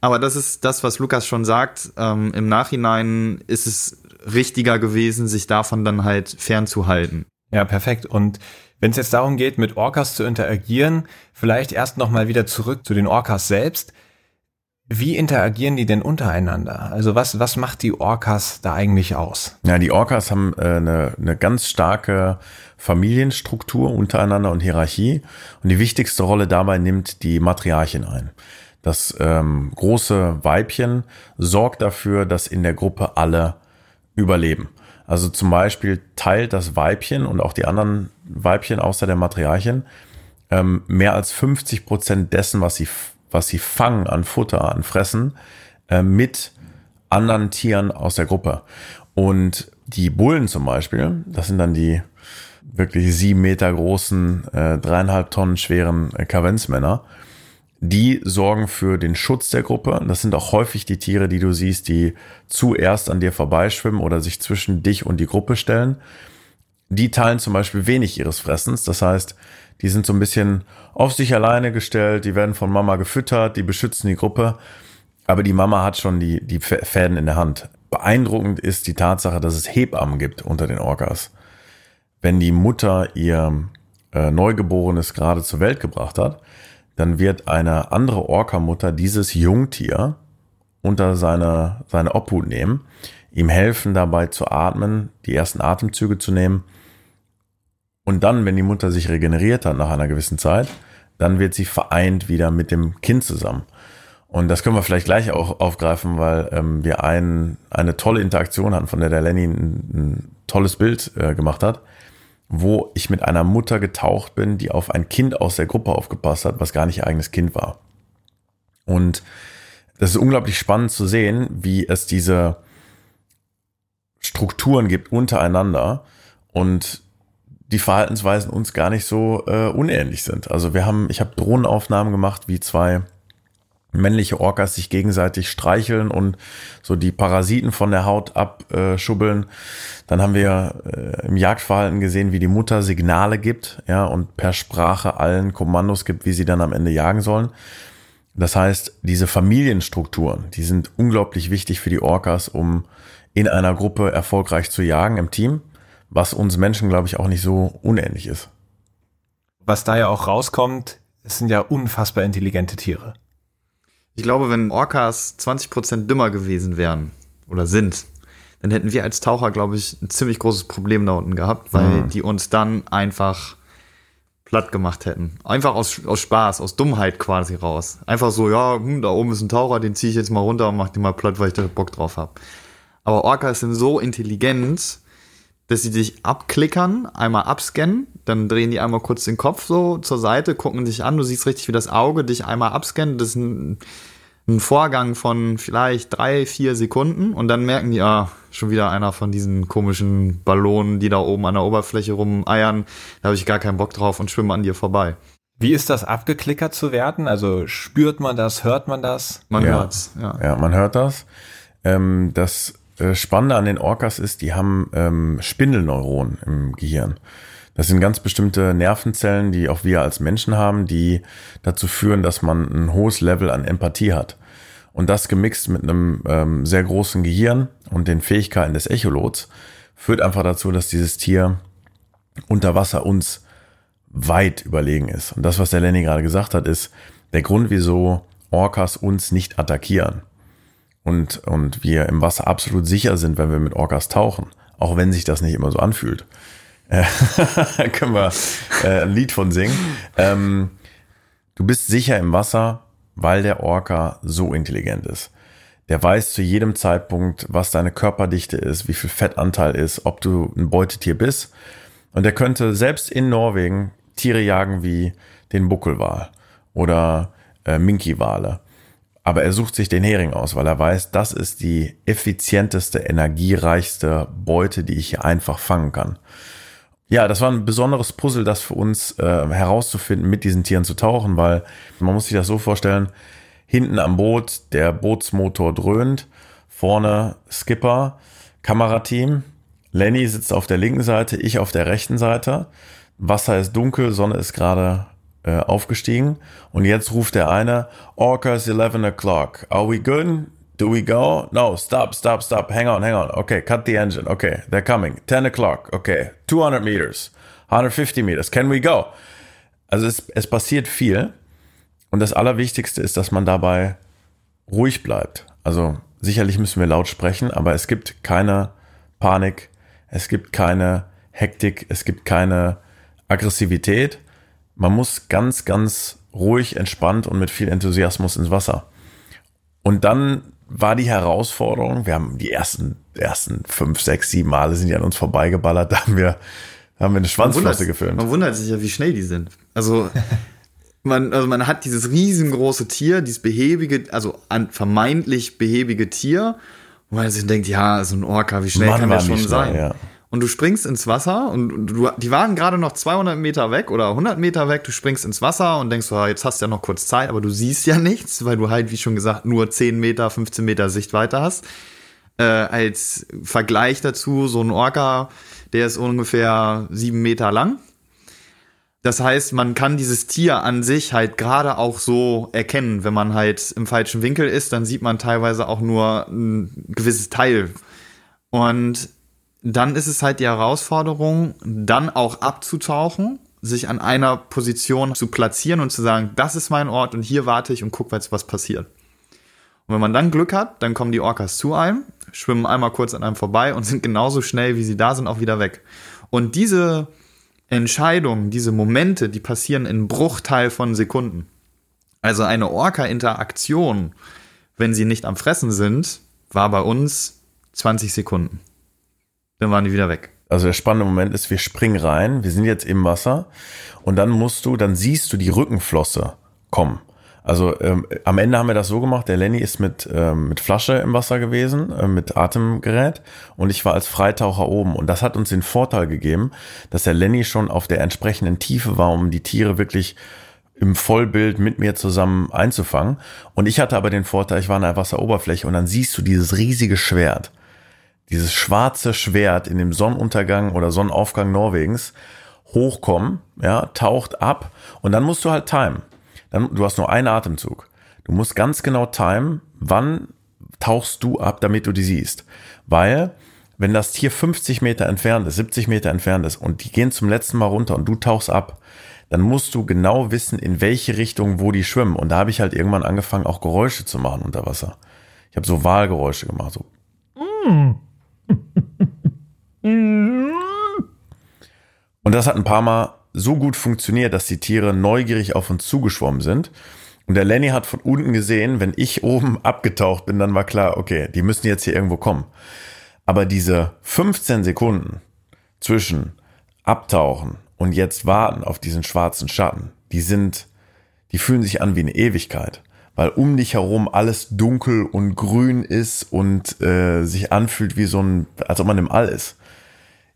Aber das ist das, was Lukas schon sagt. Ähm, Im Nachhinein ist es richtiger gewesen, sich davon dann halt fernzuhalten. Ja, perfekt. Und wenn es jetzt darum geht, mit Orcas zu interagieren, vielleicht erst nochmal wieder zurück zu den Orcas selbst. Wie interagieren die denn untereinander? Also was, was macht die Orcas da eigentlich aus? Ja, die Orcas haben äh, eine, eine ganz starke Familienstruktur untereinander und Hierarchie. Und die wichtigste Rolle dabei nimmt die Matriarchin ein. Das ähm, große Weibchen sorgt dafür, dass in der Gruppe alle überleben. Also zum Beispiel teilt das Weibchen und auch die anderen Weibchen außer der Matriarchin ähm, mehr als 50 Prozent dessen, was sie was sie fangen an Futter, an Fressen, äh, mit anderen Tieren aus der Gruppe. Und die Bullen zum Beispiel, das sind dann die wirklich sieben Meter großen, äh, dreieinhalb Tonnen schweren äh, Kavenzmänner, die sorgen für den Schutz der Gruppe. Das sind auch häufig die Tiere, die du siehst, die zuerst an dir vorbeischwimmen oder sich zwischen dich und die Gruppe stellen. Die teilen zum Beispiel wenig ihres Fressens. Das heißt, die sind so ein bisschen auf sich alleine gestellt, die werden von Mama gefüttert, die beschützen die Gruppe, aber die Mama hat schon die, die Fäden in der Hand. Beeindruckend ist die Tatsache, dass es Hebammen gibt unter den Orcas. Wenn die Mutter ihr äh, Neugeborenes gerade zur Welt gebracht hat, dann wird eine andere Orca-Mutter dieses Jungtier unter seine, seine Obhut nehmen, ihm helfen dabei zu atmen, die ersten Atemzüge zu nehmen und dann, wenn die Mutter sich regeneriert hat nach einer gewissen Zeit, dann wird sie vereint wieder mit dem Kind zusammen. Und das können wir vielleicht gleich auch aufgreifen, weil ähm, wir ein, eine tolle Interaktion hatten, von der der Lenny ein, ein tolles Bild äh, gemacht hat, wo ich mit einer Mutter getaucht bin, die auf ein Kind aus der Gruppe aufgepasst hat, was gar nicht ihr eigenes Kind war. Und das ist unglaublich spannend zu sehen, wie es diese Strukturen gibt untereinander und die Verhaltensweisen uns gar nicht so äh, unähnlich sind. Also wir haben, ich habe Drohnenaufnahmen gemacht, wie zwei männliche Orcas sich gegenseitig streicheln und so die Parasiten von der Haut abschubbeln. Dann haben wir äh, im Jagdverhalten gesehen, wie die Mutter Signale gibt, ja, und per Sprache allen Kommandos gibt, wie sie dann am Ende jagen sollen. Das heißt, diese Familienstrukturen, die sind unglaublich wichtig für die Orcas, um in einer Gruppe erfolgreich zu jagen im Team was uns Menschen, glaube ich, auch nicht so unähnlich ist. Was da ja auch rauskommt, es sind ja unfassbar intelligente Tiere. Ich glaube, wenn Orcas 20% dümmer gewesen wären oder sind, dann hätten wir als Taucher, glaube ich, ein ziemlich großes Problem da unten gehabt, weil mhm. die uns dann einfach platt gemacht hätten. Einfach aus, aus Spaß, aus Dummheit quasi raus. Einfach so, ja, hm, da oben ist ein Taucher, den ziehe ich jetzt mal runter und mach den mal platt, weil ich da Bock drauf habe. Aber Orcas sind so intelligent, dass sie dich abklickern, einmal abscannen, dann drehen die einmal kurz den Kopf so zur Seite, gucken dich an, du siehst richtig, wie das Auge dich einmal abscannt. Das ist ein, ein Vorgang von vielleicht drei, vier Sekunden und dann merken die, ah, schon wieder einer von diesen komischen Ballonen, die da oben an der Oberfläche rumeiern. Da habe ich gar keinen Bock drauf und schwimme an dir vorbei. Wie ist das abgeklickert zu werden? Also spürt man das, hört man das? Man ja. hört's, ja. Ja, man hört das. Ähm, das äh, Spannende an den Orcas ist, die haben ähm, Spindelneuronen im Gehirn. Das sind ganz bestimmte Nervenzellen, die auch wir als Menschen haben, die dazu führen, dass man ein hohes Level an Empathie hat. Und das gemixt mit einem ähm, sehr großen Gehirn und den Fähigkeiten des Echolots führt einfach dazu, dass dieses Tier unter Wasser uns weit überlegen ist. Und das, was der Lenny gerade gesagt hat, ist der Grund, wieso Orcas uns nicht attackieren und, und wir im Wasser absolut sicher sind, wenn wir mit Orcas tauchen, auch wenn sich das nicht immer so anfühlt. Äh, können wir äh, ein Lied von singen. Ähm, du bist sicher im Wasser, weil der Orca so intelligent ist. Der weiß zu jedem Zeitpunkt, was deine Körperdichte ist, wie viel Fettanteil ist, ob du ein Beutetier bist. Und der könnte selbst in Norwegen Tiere jagen wie den Buckelwal oder äh, Minkiwale. Aber er sucht sich den Hering aus, weil er weiß, das ist die effizienteste, energiereichste Beute, die ich hier einfach fangen kann. Ja, das war ein besonderes Puzzle, das für uns äh, herauszufinden, mit diesen Tieren zu tauchen, weil man muss sich das so vorstellen, hinten am Boot der Bootsmotor dröhnt, vorne Skipper, Kamerateam, Lenny sitzt auf der linken Seite, ich auf der rechten Seite. Wasser ist dunkel, Sonne ist gerade äh, aufgestiegen und jetzt ruft der eine, Orcas 11 o'clock, are we good? Do we go? No, stop, stop, stop. Hang on, hang on. Okay, cut the engine. Okay, they're coming. 10 o'clock. Okay, 200 meters, 150 meters. Can we go? Also es, es passiert viel. Und das Allerwichtigste ist, dass man dabei ruhig bleibt. Also sicherlich müssen wir laut sprechen, aber es gibt keine Panik, es gibt keine Hektik, es gibt keine Aggressivität. Man muss ganz, ganz ruhig, entspannt und mit viel Enthusiasmus ins Wasser. Und dann war die Herausforderung, wir haben die ersten, ersten fünf, sechs, sieben Male sind die an uns vorbeigeballert, da haben wir, haben wir eine Schwanzflosse gefilmt. Man wundert sich ja, wie schnell die sind. Also, man, also man hat dieses riesengroße Tier, dieses behäbige, also vermeintlich behäbige Tier, wo man sich denkt, ja, so ein Orca, wie schnell Mann, kann der schon schnell, sein? ja. Und du springst ins Wasser und du, die waren gerade noch 200 Meter weg oder 100 Meter weg. Du springst ins Wasser und denkst, oh, jetzt hast du ja noch kurz Zeit, aber du siehst ja nichts, weil du halt, wie schon gesagt, nur 10 Meter, 15 Meter Sichtweite hast. Äh, als Vergleich dazu, so ein Orca, der ist ungefähr sieben Meter lang. Das heißt, man kann dieses Tier an sich halt gerade auch so erkennen. Wenn man halt im falschen Winkel ist, dann sieht man teilweise auch nur ein gewisses Teil. Und dann ist es halt die Herausforderung, dann auch abzutauchen, sich an einer Position zu platzieren und zu sagen, das ist mein Ort und hier warte ich und guck, was passiert. Und wenn man dann Glück hat, dann kommen die Orcas zu einem, schwimmen einmal kurz an einem vorbei und sind genauso schnell, wie sie da sind, auch wieder weg. Und diese Entscheidungen, diese Momente, die passieren in Bruchteil von Sekunden. Also eine Orca-Interaktion, wenn sie nicht am Fressen sind, war bei uns 20 Sekunden. Dann waren die wieder weg. Also der spannende Moment ist, wir springen rein, wir sind jetzt im Wasser und dann musst du, dann siehst du die Rückenflosse kommen. Also ähm, am Ende haben wir das so gemacht, der Lenny ist mit, ähm, mit Flasche im Wasser gewesen, äh, mit Atemgerät und ich war als Freitaucher oben. Und das hat uns den Vorteil gegeben, dass der Lenny schon auf der entsprechenden Tiefe war, um die Tiere wirklich im Vollbild mit mir zusammen einzufangen. Und ich hatte aber den Vorteil, ich war an der Wasseroberfläche und dann siehst du dieses riesige Schwert dieses schwarze Schwert in dem Sonnenuntergang oder Sonnenaufgang Norwegens hochkommen, ja, taucht ab und dann musst du halt timen. Dann, du hast nur einen Atemzug. Du musst ganz genau timen, wann tauchst du ab, damit du die siehst. Weil, wenn das Tier 50 Meter entfernt ist, 70 Meter entfernt ist und die gehen zum letzten Mal runter und du tauchst ab, dann musst du genau wissen, in welche Richtung, wo die schwimmen. Und da habe ich halt irgendwann angefangen, auch Geräusche zu machen unter Wasser. Ich habe so Wahlgeräusche gemacht, so. Und das hat ein paar Mal so gut funktioniert, dass die Tiere neugierig auf uns zugeschwommen sind. Und der Lenny hat von unten gesehen, wenn ich oben abgetaucht bin, dann war klar, okay, die müssen jetzt hier irgendwo kommen. Aber diese 15 Sekunden zwischen Abtauchen und jetzt warten auf diesen schwarzen Schatten, die sind, die fühlen sich an wie eine Ewigkeit weil um dich herum alles dunkel und grün ist und äh, sich anfühlt wie so ein, als ob man im All ist.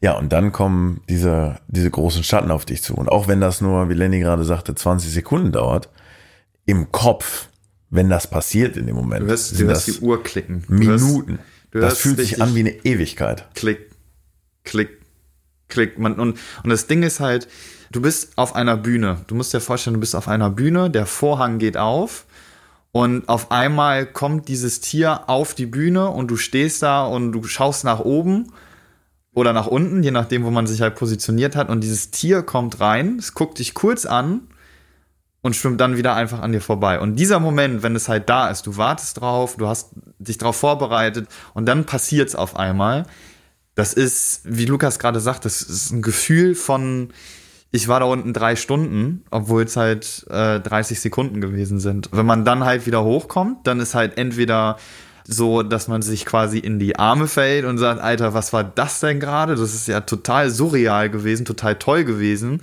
Ja, und dann kommen diese, diese großen Schatten auf dich zu. Und auch wenn das nur, wie Lenny gerade sagte, 20 Sekunden dauert, im Kopf, wenn das passiert in dem Moment, Du hörst, sind du das die Uhr klicken. Du Minuten. Hörst, du das fühlt sich an wie eine Ewigkeit. Klick, klick, klick. Man, und, und das Ding ist halt, du bist auf einer Bühne. Du musst dir vorstellen, du bist auf einer Bühne, der Vorhang geht auf und auf einmal kommt dieses Tier auf die Bühne und du stehst da und du schaust nach oben oder nach unten, je nachdem, wo man sich halt positioniert hat. Und dieses Tier kommt rein, es guckt dich kurz an und schwimmt dann wieder einfach an dir vorbei. Und dieser Moment, wenn es halt da ist, du wartest drauf, du hast dich darauf vorbereitet und dann passiert's auf einmal. Das ist, wie Lukas gerade sagt, das ist ein Gefühl von, ich war da unten drei Stunden, obwohl es halt äh, 30 Sekunden gewesen sind. Wenn man dann halt wieder hochkommt, dann ist halt entweder so, dass man sich quasi in die Arme fällt und sagt, Alter, was war das denn gerade? Das ist ja total surreal gewesen, total toll gewesen.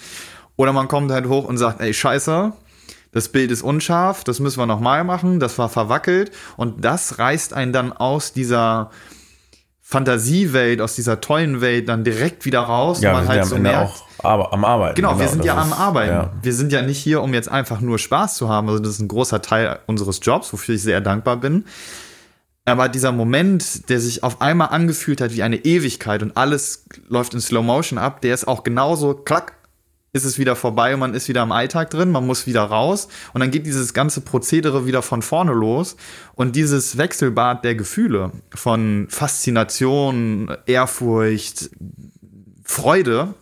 Oder man kommt halt hoch und sagt, ey, scheiße, das Bild ist unscharf, das müssen wir nochmal machen, das war verwackelt und das reißt einen dann aus dieser Fantasiewelt, aus dieser tollen Welt dann direkt wieder raus. Ja, man wir halt so ja am Ende merkt, auch aber, am Arbeiten. Genau, wir sind ja am ist- Arbeiten. Ja. Wir sind ja nicht hier, um jetzt einfach nur Spaß zu haben. Also das ist ein großer Teil unseres Jobs, wofür ich sehr dankbar bin. Aber dieser Moment, der sich auf einmal angefühlt hat wie eine Ewigkeit und alles läuft in Slow Motion ab, der ist auch genauso, klack, ist es wieder vorbei und man ist wieder im Alltag drin, man muss wieder raus und dann geht dieses ganze Prozedere wieder von vorne los und dieses Wechselbad der Gefühle von Faszination, Ehrfurcht, Freude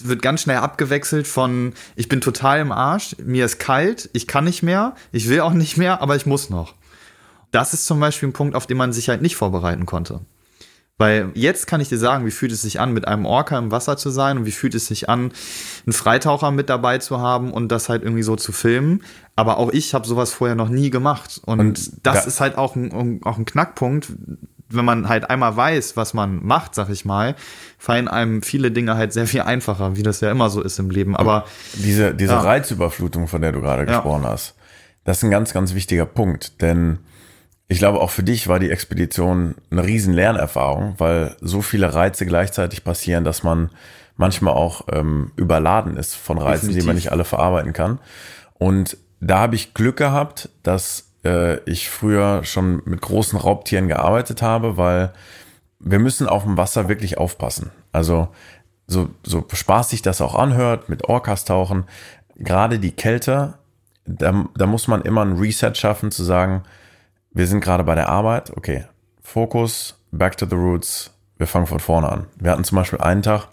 wird ganz schnell abgewechselt von ich bin total im Arsch, mir ist kalt, ich kann nicht mehr, ich will auch nicht mehr, aber ich muss noch. Das ist zum Beispiel ein Punkt, auf den man sich halt nicht vorbereiten konnte. Weil jetzt kann ich dir sagen, wie fühlt es sich an, mit einem Orca im Wasser zu sein und wie fühlt es sich an, einen Freitaucher mit dabei zu haben und das halt irgendwie so zu filmen. Aber auch ich habe sowas vorher noch nie gemacht. Und, Und das da- ist halt auch ein, auch ein Knackpunkt, wenn man halt einmal weiß, was man macht, sag ich mal, fallen einem viele Dinge halt sehr viel einfacher, wie das ja immer so ist im Leben. Aber Diese, diese Ja. Reizüberflutung, von der du gerade Ja. gesprochen hast, das ist ein ganz, ganz wichtiger Punkt. Denn ich glaube, auch für dich war die Expedition eine riesen Lernerfahrung, weil so viele Reize gleichzeitig passieren, dass man manchmal auch ähm, überladen ist von Reizen, die man Definitiv. nicht alle verarbeiten kann. Und da habe ich Glück gehabt, dass äh, ich früher schon mit großen Raubtieren gearbeitet habe, weil wir müssen auf dem Wasser wirklich aufpassen. Also so, so spaßig das auch anhört, mit Orcas tauchen, gerade die Kälte, da, da muss man immer ein Reset schaffen, zu sagen, wir sind gerade bei der Arbeit, okay, Fokus, back to the roots, wir fangen von vorne an. Wir hatten zum Beispiel einen Tag,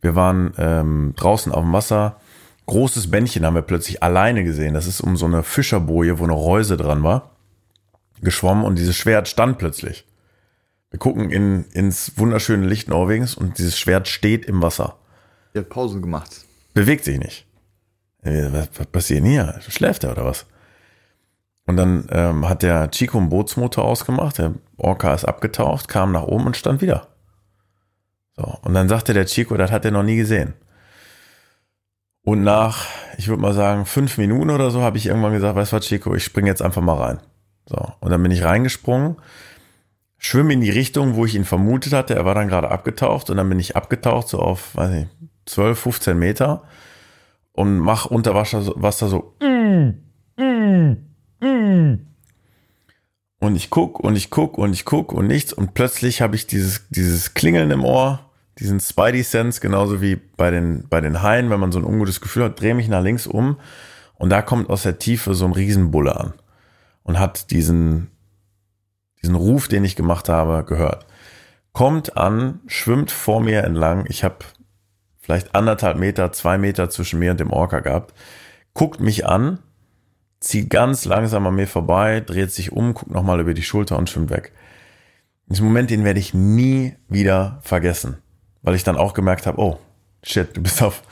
wir waren ähm, draußen auf dem Wasser, großes Bändchen haben wir plötzlich alleine gesehen. Das ist um so eine Fischerboje, wo eine Reuse dran war, geschwommen und dieses Schwert stand plötzlich. Wir gucken in, ins wunderschöne Licht Norwegens und dieses Schwert steht im Wasser. der hat Pause gemacht. Bewegt sich nicht. Äh, Was, was passiert denn hier? Schläft er oder was? Und dann ähm, hat der Chico einen Bootsmotor ausgemacht, der Orca ist abgetaucht, kam nach oben und stand wieder. So, und dann sagte der Chico, das hat er noch nie gesehen. Und nach, ich würde mal sagen, fünf Minuten oder so, habe ich irgendwann gesagt, weißt du was, Chico, ich springe jetzt einfach mal rein. So, und dann bin ich reingesprungen, schwimme in die Richtung, wo ich ihn vermutet hatte. Er war dann gerade abgetaucht und dann bin ich abgetaucht, so auf, weiß nicht, 12, 15 Meter und mach unter Wasser so, Wasser so und ich guck und ich guck und ich guck und nichts und plötzlich habe ich dieses, dieses Klingeln im Ohr, diesen Spidey Sense, genauso wie bei den, bei den Haien, wenn man so ein ungutes Gefühl hat, drehe mich nach links um und da kommt aus der Tiefe so ein Riesenbulle an und hat diesen, diesen Ruf, den ich gemacht habe, gehört. Kommt an, schwimmt vor mir entlang. Ich habe vielleicht anderthalb Meter, zwei Meter zwischen mir und dem Orca gehabt. Guckt mich an, zieht ganz langsam an mir vorbei, dreht sich um, guckt nochmal über die Schulter und schwimmt weg. Diesen Moment, den werde ich nie wieder vergessen, weil ich dann auch gemerkt habe, oh, shit, du bist auf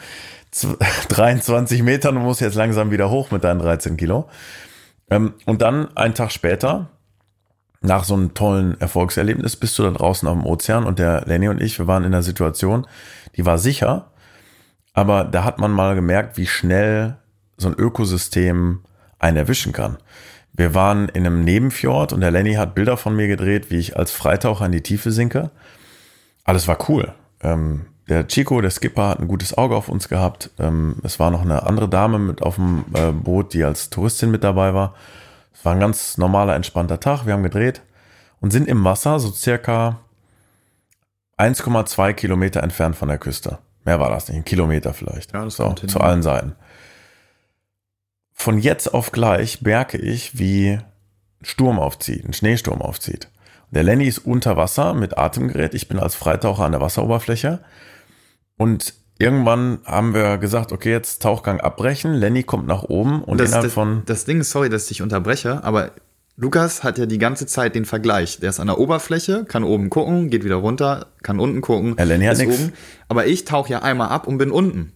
z- 23 Metern und musst jetzt langsam wieder hoch mit deinen 13 Kilo. Ähm, Und dann, einen Tag später, nach so einem tollen Erfolgserlebnis, bist du da draußen auf dem Ozean und der Lenny und ich, wir waren in einer Situation, die war sicher, aber da hat man mal gemerkt, wie schnell so ein Ökosystem einen erwischen kann. Wir waren in einem Nebenfjord und der Lenny hat Bilder von mir gedreht, wie ich als Freitaucher in die Tiefe sinke. Alles war cool. Ähm, der Chico, der Skipper, hat ein gutes Auge auf uns gehabt. Ähm, es war noch eine andere Dame mit auf dem äh, Boot, die als Touristin mit dabei war. Es war ein ganz normaler, entspannter Tag. Wir haben gedreht und sind im Wasser so circa 1,2 Kilometer entfernt von der Küste. Mehr war das nicht, ein Kilometer vielleicht. Ja, das so, zu allen Seiten. Von jetzt auf gleich merke ich, wie Sturm aufzieht, ein Schneesturm aufzieht. Der Lenny ist unter Wasser mit Atemgerät. Ich bin als Freitaucher an der Wasseroberfläche. Und irgendwann haben wir gesagt, okay, jetzt Tauchgang abbrechen. Lenny kommt nach oben und das, innerhalb das, von das Ding ist, sorry, dass ich unterbreche, aber Lukas hat ja die ganze Zeit den Vergleich. Der ist an der Oberfläche, kann oben gucken, geht wieder runter, kann unten gucken. Ja, Lenny hat oben. Aber ich tauche ja einmal ab und bin unten.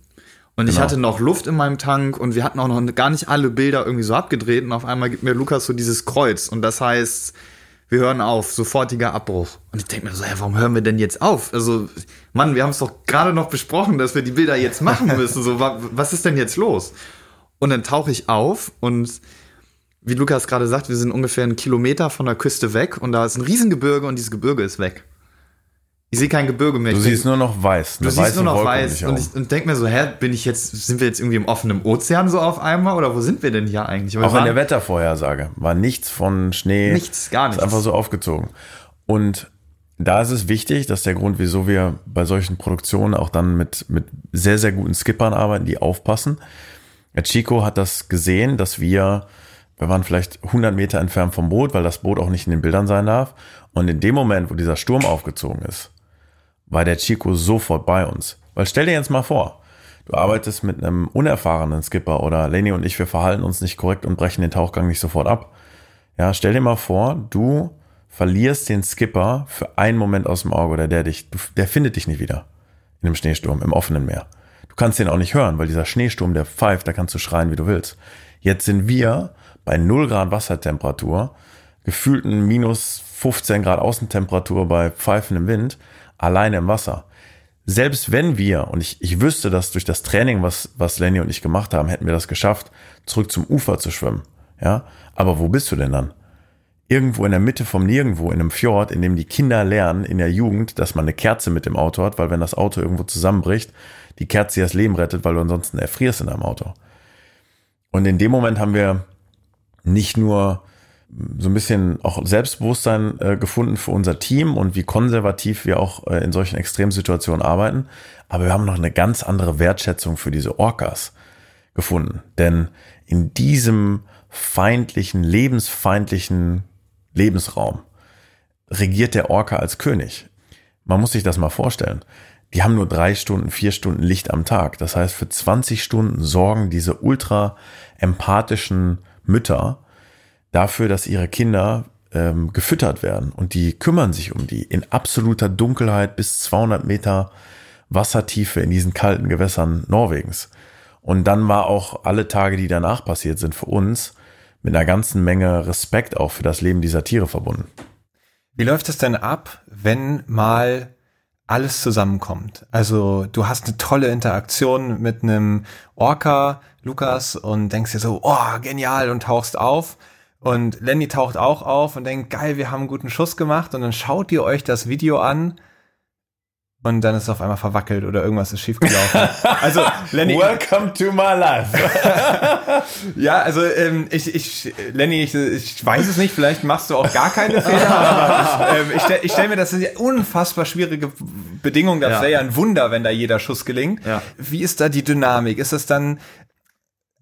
Und ich Genau. hatte noch Luft in meinem Tank und wir hatten auch noch gar nicht alle Bilder irgendwie so abgedreht und auf einmal gibt mir Lukas so dieses Kreuz. Und das heißt, wir hören auf, sofortiger Abbruch. Und ich denke mir so, ja, warum hören wir denn jetzt auf? Also, Mann, wir haben es doch gerade noch besprochen, dass wir die Bilder jetzt machen müssen. So, was ist denn jetzt los? Und dann tauche ich auf und wie Lukas gerade sagt, wir sind ungefähr einen Kilometer von der Küste weg und da ist ein Riesengebirge und dieses Gebirge ist weg. Ich sehe kein Gebirge mehr. Du siehst nur noch weiß. Du siehst nur noch Wolke weiß. Und ich und denke mir so, hä, bin ich jetzt, sind wir jetzt irgendwie im offenen Ozean so auf einmal oder wo sind wir denn hier eigentlich? Auch in der Wettervorhersage war nichts von Schnee. Nichts, gar nichts. Ist einfach so aufgezogen. Und da ist es wichtig, dass der Grund, wieso wir bei solchen Produktionen auch dann mit, mit sehr, sehr guten Skippern arbeiten, die aufpassen. Der Chico hat das gesehen, dass wir, wir waren vielleicht 100 Meter entfernt vom Boot, weil das Boot auch nicht in den Bildern sein darf. Und in dem Moment, wo dieser Sturm aufgezogen ist, war der Chico sofort bei uns. Weil stell dir jetzt mal vor, du arbeitest mit einem unerfahrenen Skipper oder Lenny und ich, wir verhalten uns nicht korrekt und brechen den Tauchgang nicht sofort ab. Ja, stell dir mal vor, du verlierst den Skipper für einen Moment aus dem Auge oder der dich, der findet dich nicht wieder in einem Schneesturm im offenen Meer. Du kannst den auch nicht hören, weil dieser Schneesturm, der pfeift, da kannst du schreien, wie du willst. Jetzt sind wir bei 0 Grad Wassertemperatur, gefühlten minus 15 Grad Außentemperatur bei pfeifendem Wind alleine im Wasser. Selbst wenn wir, und ich, ich wüsste, dass durch das Training, was, was Lenny und ich gemacht haben, hätten wir das geschafft, zurück zum Ufer zu schwimmen. Ja, aber wo bist du denn dann? Irgendwo in der Mitte vom Nirgendwo, in einem Fjord, in dem die Kinder lernen in der Jugend, dass man eine Kerze mit dem Auto hat, weil wenn das Auto irgendwo zusammenbricht, die Kerze das Leben rettet, weil du ansonsten erfrierst in deinem Auto. Und in dem Moment haben wir nicht nur so ein bisschen auch Selbstbewusstsein äh, gefunden für unser Team und wie konservativ wir auch äh, in solchen Extremsituationen arbeiten. Aber wir haben noch eine ganz andere Wertschätzung für diese Orcas gefunden. Denn in diesem feindlichen, lebensfeindlichen Lebensraum regiert der Orca als König. Man muss sich das mal vorstellen. Die haben nur drei Stunden, vier Stunden Licht am Tag. Das heißt, für 20 Stunden sorgen diese ultra empathischen Mütter dafür, dass ihre Kinder ähm, gefüttert werden und die kümmern sich um die in absoluter Dunkelheit bis 200 Meter Wassertiefe in diesen kalten Gewässern Norwegens. Und dann war auch alle Tage, die danach passiert sind, für uns mit einer ganzen Menge Respekt auch für das Leben dieser Tiere verbunden. Wie läuft es denn ab, wenn mal alles zusammenkommt? Also du hast eine tolle Interaktion mit einem Orca, Lukas, und denkst dir so, oh, genial, und tauchst auf. Und Lenny taucht auch auf und denkt, geil, wir haben einen guten Schuss gemacht. Und dann schaut ihr euch das Video an und dann ist es auf einmal verwackelt oder irgendwas ist schiefgelaufen. Also Lenny. Welcome to my life. ja, also ähm, ich, ich, Lenny, ich, ich weiß es nicht. Vielleicht machst du auch gar keine Fehler. aber ähm, ich stelle ich stell mir das sind ja unfassbar schwierige Bedingungen. Das ja. wäre ja ein Wunder, wenn da jeder Schuss gelingt. Ja. Wie ist da die Dynamik? Ist es dann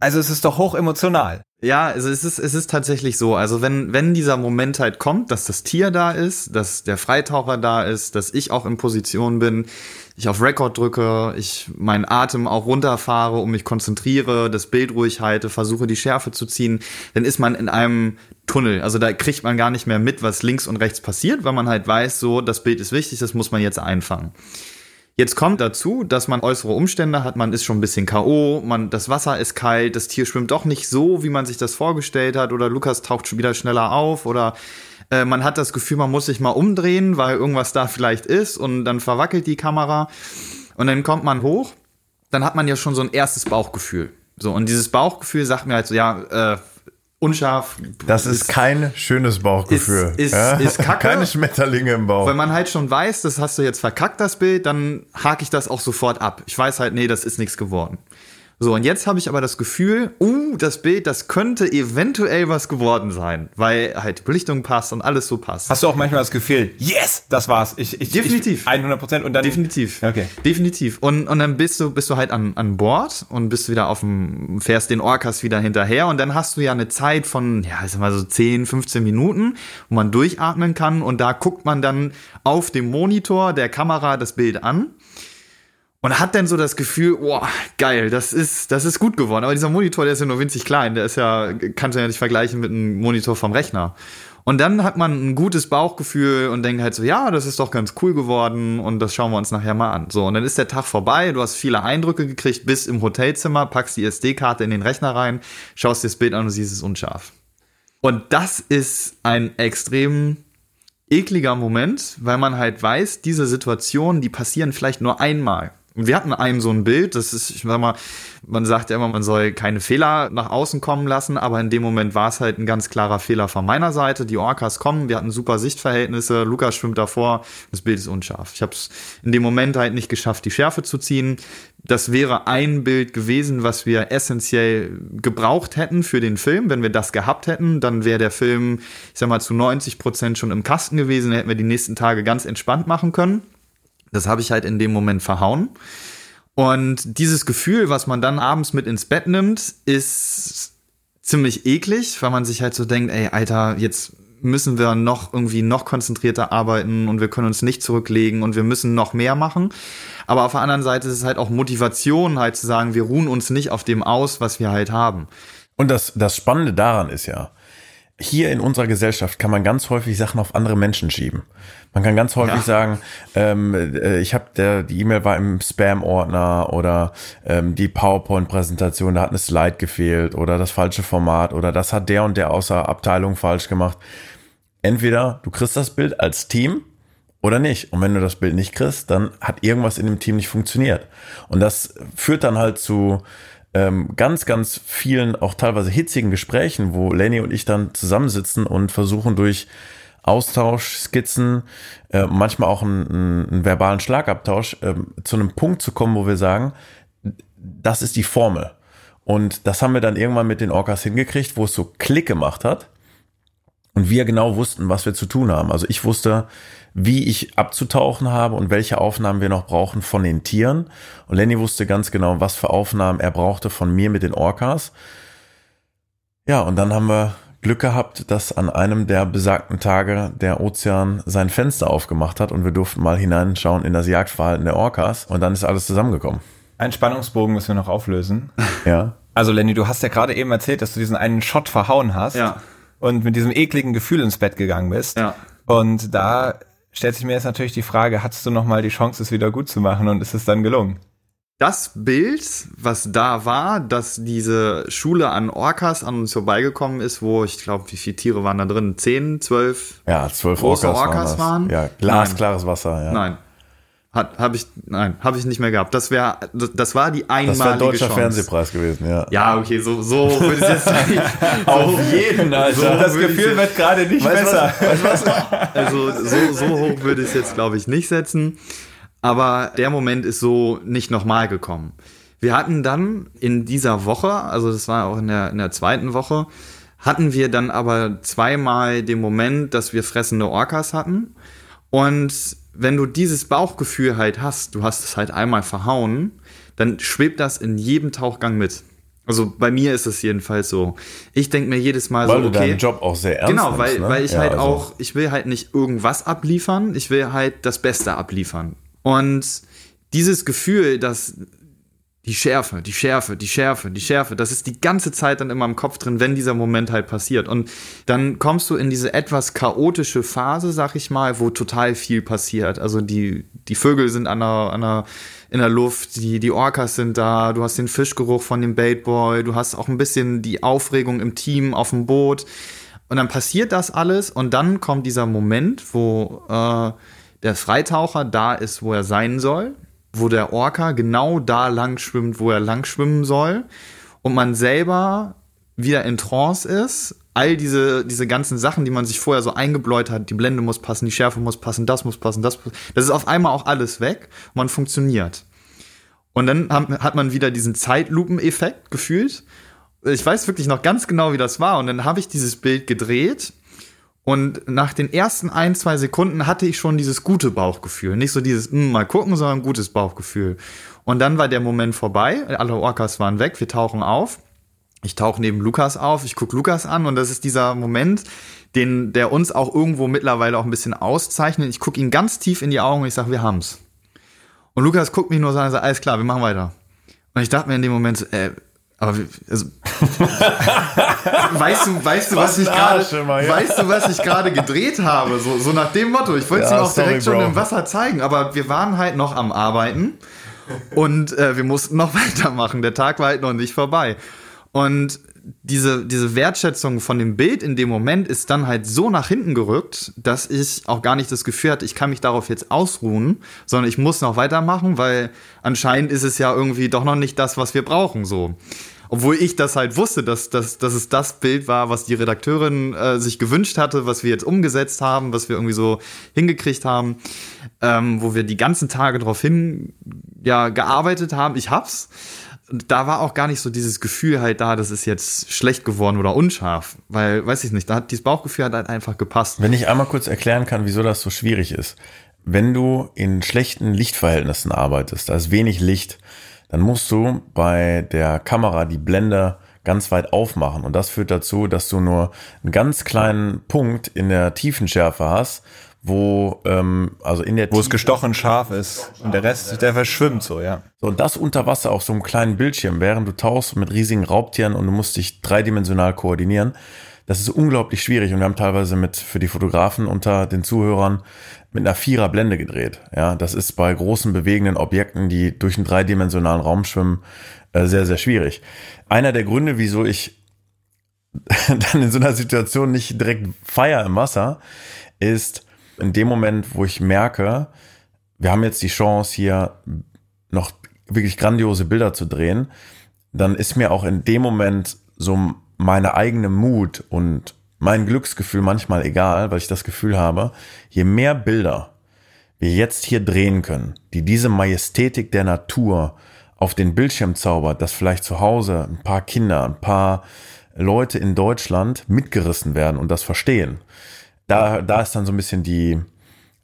also es ist doch hoch emotional. Ja, also es ist, es ist tatsächlich so. Also wenn, wenn dieser Moment halt kommt, dass das Tier da ist, dass der Freitaucher da ist, dass ich auch in Position bin, ich auf Record drücke, ich meinen Atem auch runterfahre und mich konzentriere, das Bild ruhig halte, versuche die Schärfe zu ziehen, dann ist man in einem Tunnel. Also da kriegt man gar nicht mehr mit, was links und rechts passiert, weil man halt weiß, so, das Bild ist wichtig, das muss man jetzt einfangen. Jetzt kommt dazu, dass man äußere Umstände hat, man ist schon ein bisschen K.O., man, das Wasser ist kalt, das Tier schwimmt doch nicht so, wie man sich das vorgestellt hat, oder Lukas taucht schon wieder schneller auf, oder äh, man hat das Gefühl, man muss sich mal umdrehen, weil irgendwas da vielleicht ist, und dann verwackelt die Kamera. Und dann kommt man hoch, dann hat man ja schon so ein erstes Bauchgefühl. So, und dieses Bauchgefühl sagt mir halt so, ja, äh, unscharf. Das ist, ist kein schönes Bauchgefühl. Ist, ist, ja? ist kacke. Keine Schmetterlinge im Bauch. Wenn man halt schon weiß, das hast du jetzt verkackt, das Bild, dann hake ich das auch sofort ab. Ich weiß halt, nee, das ist nichts geworden. So, und jetzt habe ich aber das Gefühl, uh, das Bild, das könnte eventuell was geworden sein, weil halt die Belichtung passt und alles so passt. Hast du auch manchmal das Gefühl, yes, das war's. Ich, ich, Definitiv. 100 Prozent und dann. Definitiv. Okay. Definitiv. Und, und dann bist du, bist du halt an, an Bord und bist wieder auf dem, fährst den Orcas wieder hinterher und dann hast du ja eine Zeit von, ja, ich sag mal so 10, 15 Minuten, wo man durchatmen kann und da guckt man dann auf dem Monitor der Kamera das Bild an und hat dann so das Gefühl, boah, geil, das ist, das ist gut geworden. Aber dieser Monitor, der ist ja nur winzig klein, der ist ja, kannst du ja nicht vergleichen mit einem Monitor vom Rechner. Und dann hat man ein gutes Bauchgefühl und denkt halt so, ja, das ist doch ganz cool geworden und das schauen wir uns nachher mal an. So, und dann ist der Tag vorbei, du hast viele Eindrücke gekriegt, bis im Hotelzimmer, packst die SD-Karte in den Rechner rein, schaust dir das Bild an und siehst es unscharf. Und das ist ein extrem ekliger Moment, weil man halt weiß, diese Situationen, die passieren vielleicht nur einmal. Wir hatten einem so ein Bild, das ist, ich sag mal, man sagt ja immer, man soll keine Fehler nach außen kommen lassen, aber in dem Moment war es halt ein ganz klarer Fehler von meiner Seite. Die Orcas kommen, wir hatten super Sichtverhältnisse, Lukas schwimmt davor, das Bild ist unscharf. Ich habe es in dem Moment halt nicht geschafft, die Schärfe zu ziehen. Das wäre ein Bild gewesen, was wir essentiell gebraucht hätten für den Film. Wenn wir das gehabt hätten, dann wäre der Film, ich sag mal, zu 90 Prozent schon im Kasten gewesen, hätten wir die nächsten Tage ganz entspannt machen können. Das habe ich halt in dem Moment verhauen. Und dieses Gefühl, was man dann abends mit ins Bett nimmt, ist ziemlich eklig, weil man sich halt so denkt, ey, Alter, jetzt müssen wir noch irgendwie noch konzentrierter arbeiten und wir können uns nicht zurücklegen und wir müssen noch mehr machen. Aber auf der anderen Seite ist es halt auch Motivation, halt zu sagen, wir ruhen uns nicht auf dem aus, was wir halt haben. Und das, das Spannende daran ist ja, hier in unserer Gesellschaft kann man ganz häufig Sachen auf andere Menschen schieben. Man kann ganz häufig ja. sagen, ähm, äh, ich habe der die E-Mail war im Spam-Ordner oder ähm, die PowerPoint-Präsentation, da hat eine Slide gefehlt oder das falsche Format oder das hat der und der außer Abteilung falsch gemacht. Entweder du kriegst das Bild als Team oder nicht. Und wenn du das Bild nicht kriegst, dann hat irgendwas in dem Team nicht funktioniert. Und das führt dann halt zu ähm, ganz, ganz vielen, auch teilweise hitzigen Gesprächen, wo Lenny und ich dann zusammensitzen und versuchen durch Austausch, Skizzen, äh, manchmal auch einen, einen verbalen Schlagabtausch äh, zu einem Punkt zu kommen, wo wir sagen, das ist die Formel. Und das haben wir dann irgendwann mit den Orcas hingekriegt, wo es so Klick gemacht hat und wir genau wussten, was wir zu tun haben. Also ich wusste, wie ich abzutauchen habe und welche Aufnahmen wir noch brauchen von den Tieren. Und Lenny wusste ganz genau, was für Aufnahmen er brauchte von mir mit den Orcas. Ja, und dann haben wir Glück gehabt, dass an einem der besagten Tage der Ozean sein Fenster aufgemacht hat und wir durften mal hineinschauen in das Jagdverhalten der Orcas und dann ist alles zusammengekommen. Ein Spannungsbogen müssen wir noch auflösen. Ja. Also Lenny, du hast ja gerade eben erzählt, dass du diesen einen Shot verhauen hast Ja. Und mit diesem ekligen Gefühl ins Bett gegangen bist. Ja. Und da stellt sich mir jetzt natürlich die Frage, hattest du noch mal die Chance, es wieder gut zu machen und ist es dann gelungen? Das Bild, was da war, dass diese Schule an Orcas an uns vorbeigekommen ist, wo ich glaube, wie viele Tiere waren da drin? Zehn, zwölf? Ja, zwölf Große Orcas, Orcas waren. waren? Ja, glasklares Wasser. Ja. Nein. Hat, habe ich, nein, habe ich nicht mehr gehabt. Das wäre, das, war die einmalige Das wäre deutscher Chance. Fernsehpreis gewesen, ja. Ja, okay, so, so würde ich jetzt nicht. Auf jeden, Alter. so das Gefühl wird gerade nicht Weißt besser. was? Weißt was? Also so, so hoch würde ich es jetzt, glaube ich, nicht setzen. Aber der Moment ist so nicht nochmal gekommen. Wir hatten dann in dieser Woche, also das war auch in der, in der zweiten Woche, hatten wir dann aber zweimal den Moment, dass wir fressende Orcas hatten. Und wenn du dieses Bauchgefühl halt hast, du hast es halt einmal verhauen, dann schwebt das in jedem Tauchgang mit. Also bei mir ist es jedenfalls so. Ich denke mir jedes Mal Weil so, du okay. deinen Job auch sehr ernst Genau, nimmst, weil, ne? weil ich Ja, halt also- auch, ich will halt nicht irgendwas abliefern, ich will halt das Beste abliefern. Und dieses Gefühl, dass die Schärfe, die Schärfe, die Schärfe, die Schärfe, das ist die ganze Zeit dann immer im Kopf drin, wenn dieser Moment halt passiert. Und dann kommst du in diese etwas chaotische Phase, sag ich mal, wo total viel passiert. Also die, die Vögel sind an der, an der, in der Luft, die, die Orcas sind da, du hast den Fischgeruch von dem Baitboy, du hast auch ein bisschen die Aufregung im Team auf dem Boot. Und dann passiert das alles und dann kommt dieser Moment, wo äh, der Freitaucher da ist, wo er sein soll, wo der Orca genau da lang schwimmt, wo er lang schwimmen soll und man selber wieder in Trance ist. All diese, diese ganzen Sachen, die man sich vorher so eingebläut hat, die Blende muss passen, die Schärfe muss passen, das muss passen, das muss, das ist auf einmal auch alles weg. Man funktioniert. Und dann hat, man wieder diesen Zeitlupeneffekt gefühlt. Ich weiß wirklich noch ganz genau, wie das war. Und dann habe ich dieses Bild gedreht. Und nach den ersten ein, zwei Sekunden hatte ich schon dieses gute Bauchgefühl. Nicht so dieses, "Hm, mal gucken, sondern gutes Bauchgefühl. Und dann war der Moment vorbei. Alle Orcas waren weg. Wir tauchen auf. Ich tauche neben Lukas auf. Ich gucke Lukas an. Und das ist dieser Moment, den, der uns auch irgendwo mittlerweile auch ein bisschen auszeichnet. Ich gucke ihn ganz tief in die Augen und ich sage, wir haben's. Und Lukas guckt mich nur so an und sagt, alles klar, wir machen weiter. Und ich dachte mir in dem Moment, so, äh, aber also, weißt du, weißt du, was, Was ich gerade, ja. weißt du, was ich gerade gedreht habe? So, so nach dem Motto. Ich wollte es Ja, ihm auch sorry, direkt schon Bro. im Wasser zeigen, aber wir waren halt noch am Arbeiten und äh, wir mussten noch weitermachen. Der Tag war halt noch nicht vorbei. Und diese, diese Wertschätzung von dem Bild in dem Moment ist dann halt so nach hinten gerückt, dass ich auch gar nicht das Gefühl hatte, ich kann mich darauf jetzt ausruhen, sondern ich muss noch weitermachen, weil anscheinend ist es ja irgendwie doch noch nicht das, was wir brauchen, so. Obwohl ich das halt wusste, dass, dass, dass es das Bild war, was die Redakteurin äh, sich gewünscht hatte, was wir jetzt umgesetzt haben, was wir irgendwie so hingekriegt haben, ähm, wo wir die ganzen Tage darauf hin ja, gearbeitet haben. Ich hab's da war auch gar nicht so dieses Gefühl halt da, das ist jetzt schlecht geworden oder unscharf, weil, weiß ich nicht, da hat dieses Bauchgefühl halt einfach gepasst. Wenn ich einmal kurz erklären kann, wieso das so schwierig ist. Wenn du in schlechten Lichtverhältnissen arbeitest, da ist wenig Licht, dann musst du bei der Kamera die Blende ganz weit aufmachen. Und das führt dazu, dass du nur einen ganz kleinen Punkt in der Tiefenschärfe hast, wo ähm, also in der wo es gestochen scharf ist und der Rest der verschwimmt so ja so und das unter Wasser auf so einem kleinen Bildschirm während du tauchst mit riesigen Raubtieren und du musst dich dreidimensional koordinieren das ist unglaublich schwierig und wir haben teilweise mit für die Fotografen unter den Zuhörern mit einer vierer Blende gedreht. Ja das ist bei großen bewegenden Objekten die durch einen dreidimensionalen Raum schwimmen äh, sehr sehr schwierig. Einer der Gründe wieso ich dann in so einer Situation nicht direkt feier im Wasser ist in dem Moment, wo ich merke, wir haben jetzt die Chance hier noch wirklich grandiose Bilder zu drehen, dann ist mir auch in dem Moment so meine eigene Mut und mein Glücksgefühl manchmal egal, weil ich das Gefühl habe, je mehr Bilder wir jetzt hier drehen können, die diese Majestätik der Natur auf den Bildschirm zaubert, dass vielleicht zu Hause ein paar Kinder, ein paar Leute in Deutschland mitgerissen werden und das verstehen, da, da ist dann so ein bisschen die,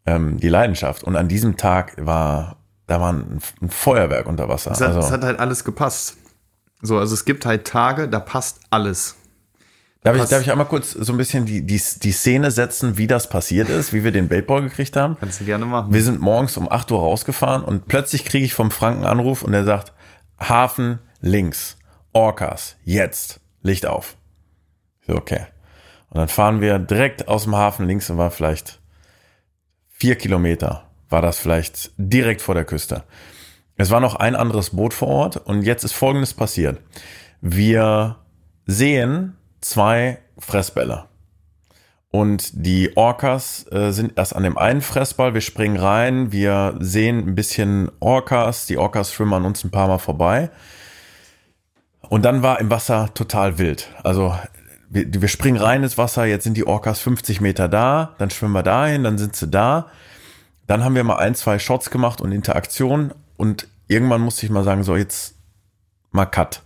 ähm, die Leidenschaft. Und an diesem Tag war, da war ein, ein Feuerwerk unter Wasser. Es hat, also, es hat halt alles gepasst. So, also es gibt halt Tage, da passt alles. Darf ich, darf ich einmal kurz so ein bisschen die, die, die Szene setzen, wie das passiert ist, wie wir den Baseball gekriegt haben? Kannst du gerne machen. Wir sind morgens um 8 Uhr rausgefahren und plötzlich kriege ich vom Franken Anruf und er sagt, Hafen links, Orcas, jetzt, Licht auf. So, okay. Und dann fahren wir direkt aus dem Hafen links und war vielleicht vier Kilometer, war das vielleicht direkt vor der Küste. Es war noch ein anderes Boot vor Ort und jetzt ist Folgendes passiert. Wir sehen zwei Fressbälle. Und die Orcas äh, sind erst an dem einen Fressball. Wir springen rein, wir sehen ein bisschen Orcas. Die Orcas schwimmen an uns ein paar Mal vorbei. Und dann war im Wasser total wild. Also wir, wir springen rein ins Wasser, jetzt sind die Orcas 50 Meter da, dann schwimmen wir dahin, dann sind sie da. Dann haben wir mal ein, zwei Shots gemacht und Interaktion und irgendwann musste ich mal sagen, so jetzt mal Cut,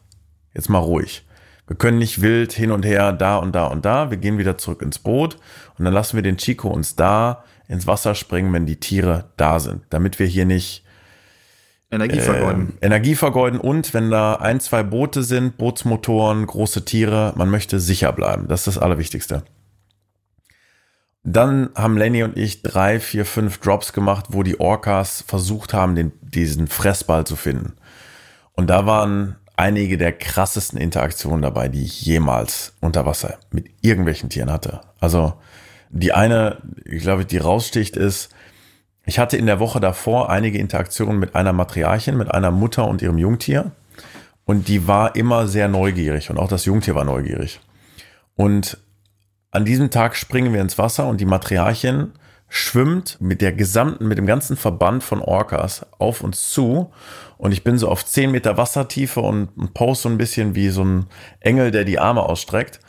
jetzt mal ruhig. Wir können nicht wild hin und her, da und da und da. Wir gehen wieder zurück ins Boot und dann lassen wir den Chico uns da ins Wasser springen, wenn die Tiere da sind, damit wir hier nicht Energie vergeuden. Äh, Energie vergeuden und wenn da ein, zwei Boote sind, Bootsmotoren, große Tiere, man möchte sicher bleiben. Das ist das Allerwichtigste. Dann haben Lenny und ich drei, vier, fünf Drops gemacht, wo die Orcas versucht haben, den, diesen Fressball zu finden. Und da waren einige der krassesten Interaktionen dabei, die ich jemals unter Wasser mit irgendwelchen Tieren hatte. Also die eine, ich glaube, die raussticht, ist, ich hatte in der Woche davor einige Interaktionen mit einer Matriarchin, mit einer Mutter und ihrem Jungtier. Und die war immer sehr neugierig und auch das Jungtier war neugierig. Und an diesem Tag springen wir ins Wasser und die Matriarchin schwimmt mit der gesamten, mit dem ganzen Verband von Orcas auf uns zu. Und ich bin so auf 10 Meter Wassertiefe und, und pose so ein bisschen wie so ein Engel, der die Arme ausstreckt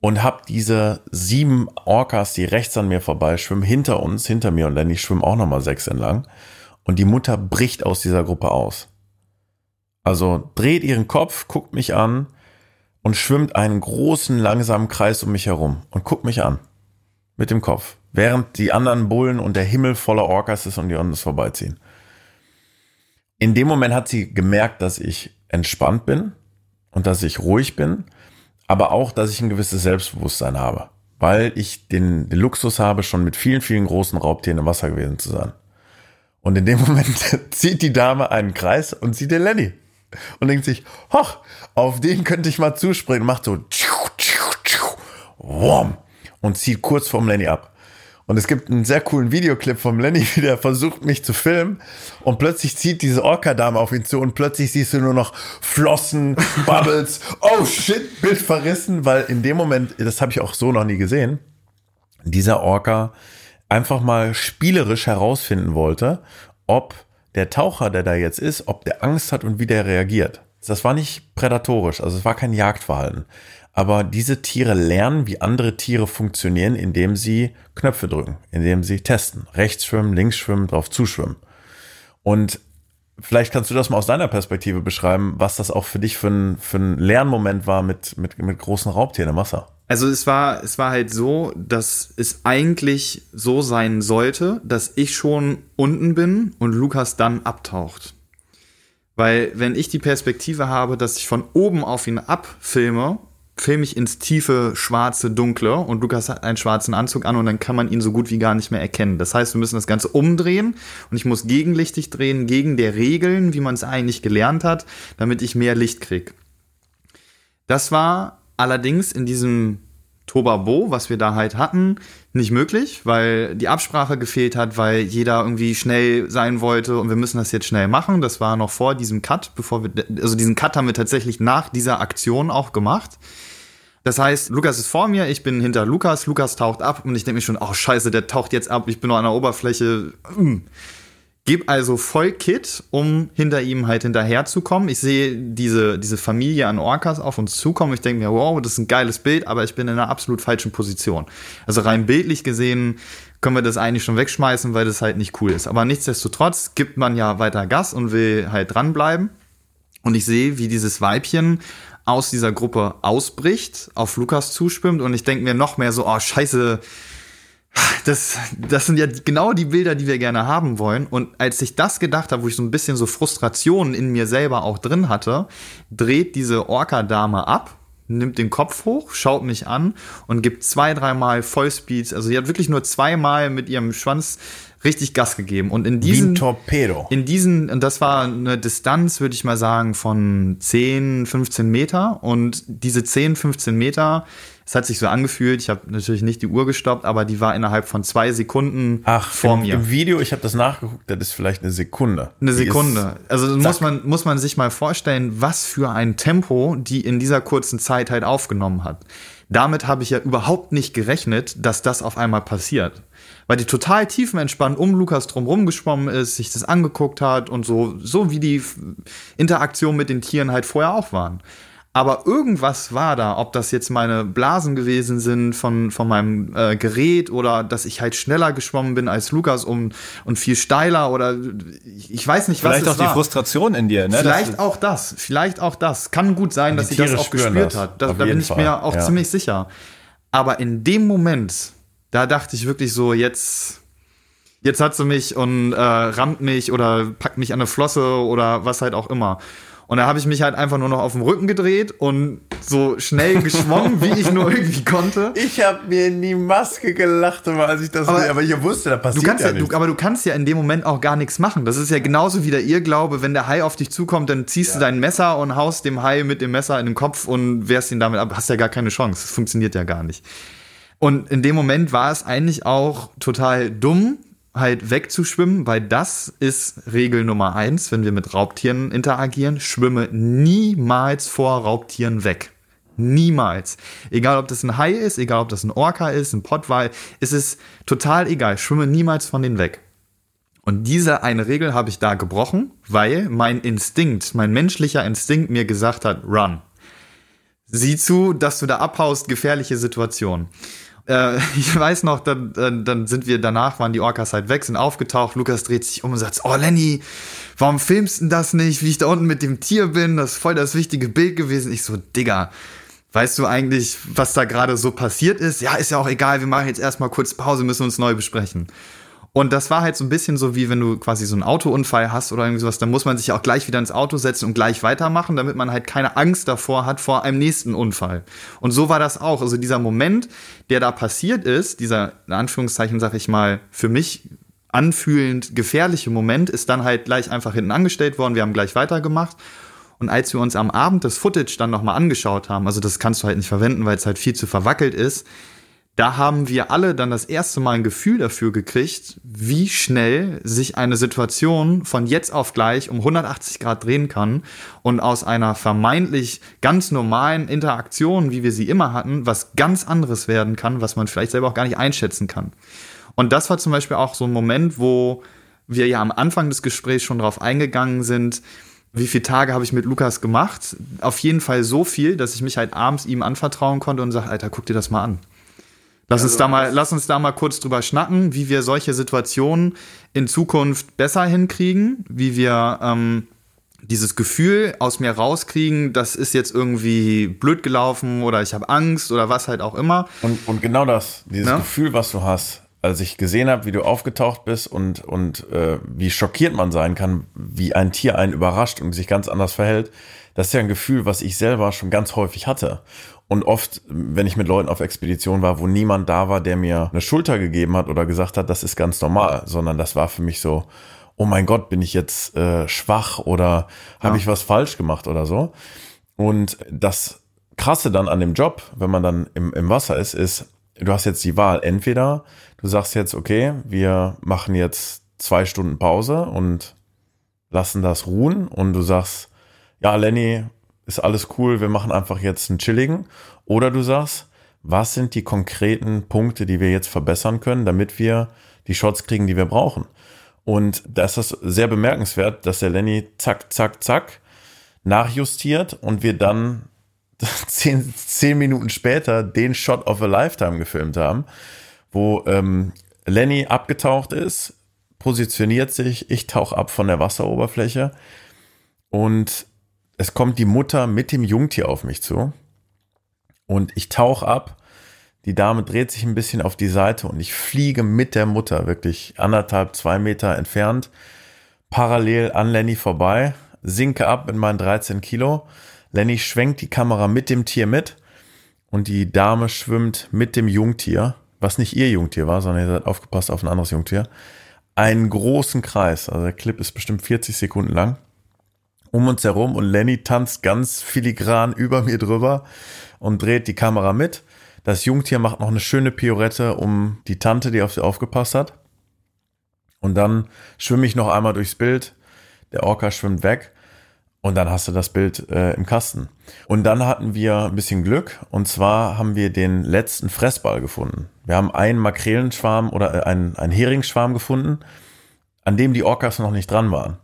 und habe diese sieben Orcas, die rechts an mir vorbeischwimmen, hinter uns, hinter mir und Lenny schwimmen auch nochmal sechs entlang. Und die Mutter bricht aus dieser Gruppe aus. Also dreht ihren Kopf, guckt mich an und schwimmt einen großen, langsamen Kreis um mich herum und guckt mich an. Mit dem Kopf. Während die anderen Bullen und der Himmel voller Orcas ist und die uns vorbeiziehen. In dem Moment hat sie gemerkt, dass ich entspannt bin und dass ich ruhig bin aber auch, dass ich ein gewisses Selbstbewusstsein habe, weil ich den, den Luxus habe, schon mit vielen, vielen großen Raubtieren im Wasser gewesen zu sein. Und in dem Moment zieht die Dame einen Kreis und sieht den Lenny und denkt sich, hoch, auf den könnte ich mal zuspringen, macht so und zieht kurz vorm Lenny ab. Und es gibt einen sehr coolen Videoclip vom Lenny, wie der versucht, mich zu filmen. Und plötzlich zieht diese Orca-Dame auf ihn zu und plötzlich siehst du nur noch Flossen, Bubbles. oh shit, Bild verrissen, weil in dem Moment, das habe ich auch so noch nie gesehen, dieser Orca einfach mal spielerisch herausfinden wollte, ob der Taucher, der da jetzt ist, ob der Angst hat und wie der reagiert. Das war nicht prädatorisch, also es war kein Jagdverhalten. Aber diese Tiere lernen, wie andere Tiere funktionieren, indem sie Knöpfe drücken, indem sie testen. Rechts schwimmen, links schwimmen, drauf zuschwimmen. Und vielleicht kannst du das mal aus deiner Perspektive beschreiben, was das auch für dich für ein, für ein Lernmoment war mit, mit, mit großen Raubtieren im Wasser. Also es war, es war halt so, dass es eigentlich so sein sollte, dass ich schon unten bin und Lukas dann abtaucht. Weil wenn ich die Perspektive habe, dass ich von oben auf ihn abfilme filme ich ins tiefe, schwarze, dunkle und Lukas hat einen schwarzen Anzug an und dann kann man ihn so gut wie gar nicht mehr erkennen. Das heißt, wir müssen das Ganze umdrehen und ich muss gegenlichtig drehen, gegen der Regeln, wie man es eigentlich gelernt hat, damit ich mehr Licht krieg. Das war allerdings in diesem Tobabo, was wir da halt hatten, nicht möglich, weil die Absprache gefehlt hat, weil jeder irgendwie schnell sein wollte und wir müssen das jetzt schnell machen. Das war noch vor diesem Cut, bevor wir, also diesen Cut haben wir tatsächlich nach dieser Aktion auch gemacht. Das heißt, Lukas ist vor mir, ich bin hinter Lukas, Lukas taucht ab und ich denke mir schon, oh scheiße, der taucht jetzt ab, ich bin noch an der Oberfläche. Hm. Gib also voll Kit, um hinter ihm halt hinterherzukommen. Ich sehe diese, diese Familie an Orcas auf uns zukommen. Ich denke mir, wow, das ist ein geiles Bild, aber ich bin in einer absolut falschen Position. Also rein bildlich gesehen können wir das eigentlich schon wegschmeißen, weil das halt nicht cool ist. Aber nichtsdestotrotz gibt man ja weiter Gas und will halt dranbleiben. Und ich sehe, wie dieses Weibchen aus dieser Gruppe ausbricht, auf Lukas zuschwimmt und ich denke mir noch mehr so, oh scheiße, das, das sind ja genau die Bilder, die wir gerne haben wollen. Und als ich das gedacht habe, wo ich so ein bisschen so Frustration in mir selber auch drin hatte, dreht diese Orca-Dame ab, nimmt den Kopf hoch, schaut mich an und gibt zwei, dreimal Vollspeed. Also sie hat wirklich nur zweimal mit ihrem Schwanz richtig Gas gegeben. Und in diesen, Wie ein Torpedo. In diesen, und das war eine Distanz, würde ich mal sagen, von 10, 15 Meter. Und diese 10, 15 Meter, es hat sich so angefühlt, ich habe natürlich nicht die Uhr gestoppt, aber die war innerhalb von zwei Sekunden Ach, vor im, mir. Im Video, ich habe das nachgeguckt, das ist vielleicht eine Sekunde. Eine Sekunde. Also zack. muss man, muss man sich mal vorstellen, was für ein Tempo die in dieser kurzen Zeit halt aufgenommen hat. Damit habe ich ja überhaupt nicht gerechnet, dass das auf einmal passiert. Weil die total tiefenentspannt um Lukas drumherum geschwommen ist, sich das angeguckt hat und so, so wie die Interaktion mit den Tieren halt vorher auch waren. Aber irgendwas war da, ob das jetzt meine Blasen gewesen sind von, von meinem äh, Gerät oder dass ich halt schneller geschwommen bin als Lukas um, und viel steiler oder ich, weiß nicht, was Vielleicht auch die war. Frustration in dir, ne? Vielleicht Das- auch das, vielleicht auch das. Kann gut sein, dass Die sie das auch gespürt das, hat. Da, da bin ich Fall, mir auch ja. ziemlich sicher. Aber in dem Moment, da dachte ich wirklich so, jetzt, jetzt hat sie mich und äh, rammt mich oder packt mich an eine Flosse oder was halt auch immer. Und da habe ich mich halt einfach nur noch auf den Rücken gedreht und so schnell geschwommen, wie ich nur irgendwie konnte. Ich habe mir in die Maske gelacht, aber als ich das Aber- aber ich wusste, da Du passiert kannst ja, ja nichts. du, aber du kannst ja in dem Moment auch gar nichts machen. Das ist ja genauso wie der Irrglaube, wenn der Hai auf dich zukommt, dann ziehst du dein Messer und haust dem Hai mit dem Messer in den Kopf und wehrst ihn damit ab. Hast ja gar keine Chance. Das funktioniert ja gar nicht. Und in dem Moment war es eigentlich auch total dumm, halt wegzuschwimmen, weil das ist Regel Nummer eins, wenn wir mit Raubtieren interagieren. Schwimme niemals vor Raubtieren weg. Niemals. Egal, ob das ein Hai ist, egal, ob das ein Orca ist, ein Pottwal, es ist total egal. Schwimme niemals von denen weg. Und diese eine Regel habe ich da gebrochen, weil mein Instinkt, mein menschlicher Instinkt mir gesagt hat, run. Sieh zu, dass du da abhaust, gefährliche Situation. Äh, ich weiß noch, dann, dann, sind wir danach, waren die Orcas halt weg, sind aufgetaucht. Lukas dreht sich um und sagt, oh Lenny, warum filmst du das nicht, wie ich da unten mit dem Tier bin? Das ist voll das wichtige Bild gewesen. Ich so, Digga, weißt du eigentlich, was da gerade so passiert ist? Ja, ist ja auch egal, wir machen jetzt erstmal kurz Pause, müssen uns neu besprechen. Und das war halt so ein bisschen so, wie wenn du quasi so einen Autounfall hast oder irgendwie sowas, dann muss man sich auch gleich wieder ins Auto setzen und gleich weitermachen, damit man halt keine Angst davor hat vor einem nächsten Unfall. Und so war das auch. Also dieser Moment, der da passiert ist, dieser, in Anführungszeichen, sag ich mal, für mich anfühlend gefährliche Moment, ist dann halt gleich einfach hinten angestellt worden. Wir haben gleich weitergemacht. Und als wir uns am Abend das Footage dann nochmal angeschaut haben, also das kannst du halt nicht verwenden, weil es halt viel zu verwackelt ist, da haben wir alle dann das erste Mal ein Gefühl dafür gekriegt, wie schnell sich eine Situation von jetzt auf gleich um 180 Grad drehen kann und aus einer vermeintlich ganz normalen Interaktion, wie wir sie immer hatten, was ganz anderes werden kann, was man vielleicht selber auch gar nicht einschätzen kann. Und das war zum Beispiel auch so ein Moment, wo wir ja am Anfang des Gesprächs schon drauf eingegangen sind, wie viele Tage habe ich mit Lukas gemacht? Auf jeden Fall so viel, dass ich mich halt abends ihm anvertrauen konnte und sage, Alter, guck dir das mal an. Lass uns, da mal, lass uns da mal kurz drüber schnacken, wie wir solche Situationen in Zukunft besser hinkriegen, wie wir ähm, dieses Gefühl aus mir rauskriegen, das ist jetzt irgendwie blöd gelaufen oder ich habe Angst oder was halt auch immer. Und, und genau das, dieses ja? Gefühl, was du hast, als ich gesehen habe, wie du aufgetaucht bist und, und äh, wie schockiert man sein kann, wie ein Tier einen überrascht und sich ganz anders verhält, das ist ja ein Gefühl, was ich selber schon ganz häufig hatte. Und oft, wenn ich mit Leuten auf Expedition war, wo niemand da war, der mir eine Schulter gegeben hat oder gesagt hat, das ist ganz normal, sondern das war für mich so, oh mein Gott, bin ich jetzt äh, schwach oder habe ja. ich was falsch gemacht oder so. Und das Krasse dann an dem Job, wenn man dann im, im Wasser ist, ist, du hast jetzt die Wahl. Entweder du sagst jetzt, okay, wir machen jetzt zwei Stunden Pause und lassen das ruhen und du sagst, ja, Lenny, ist alles cool, wir machen einfach jetzt einen chilligen. Oder du sagst, was sind die konkreten Punkte, die wir jetzt verbessern können, damit wir die Shots kriegen, die wir brauchen. Und da ist das sehr bemerkenswert, dass der Lenny zack, zack, zack nachjustiert und wir dann zehn, zehn Minuten später den Shot of a Lifetime gefilmt haben, wo ähm, Lenny abgetaucht ist, positioniert sich, ich tauche ab von der Wasseroberfläche und es kommt die Mutter mit dem Jungtier auf mich zu und ich tauche ab. Die Dame dreht sich ein bisschen auf die Seite und ich fliege mit der Mutter wirklich anderthalb, zwei Meter entfernt, parallel an Lenny vorbei, sinke ab in meinen 13 Kilo. Lenny schwenkt die Kamera mit dem Tier mit und die Dame schwimmt mit dem Jungtier, was nicht ihr Jungtier war, sondern ihr seid aufgepasst auf ein anderes Jungtier, einen großen Kreis. Also der Clip ist bestimmt 40 Sekunden lang um uns herum und Lenny tanzt ganz filigran über mir drüber und dreht die Kamera mit. Das Jungtier macht noch eine schöne Piorette um die Tante, die auf sie aufgepasst hat. Und dann schwimme ich noch einmal durchs Bild. Der Orca schwimmt weg. Und dann hast du das Bild äh, im Kasten. Und dann hatten wir ein bisschen Glück. Und zwar haben wir den letzten Fressball gefunden. Wir haben einen Makrelenschwarm oder äh, einen, einen Heringsschwarm gefunden, an dem die Orcas noch nicht dran waren.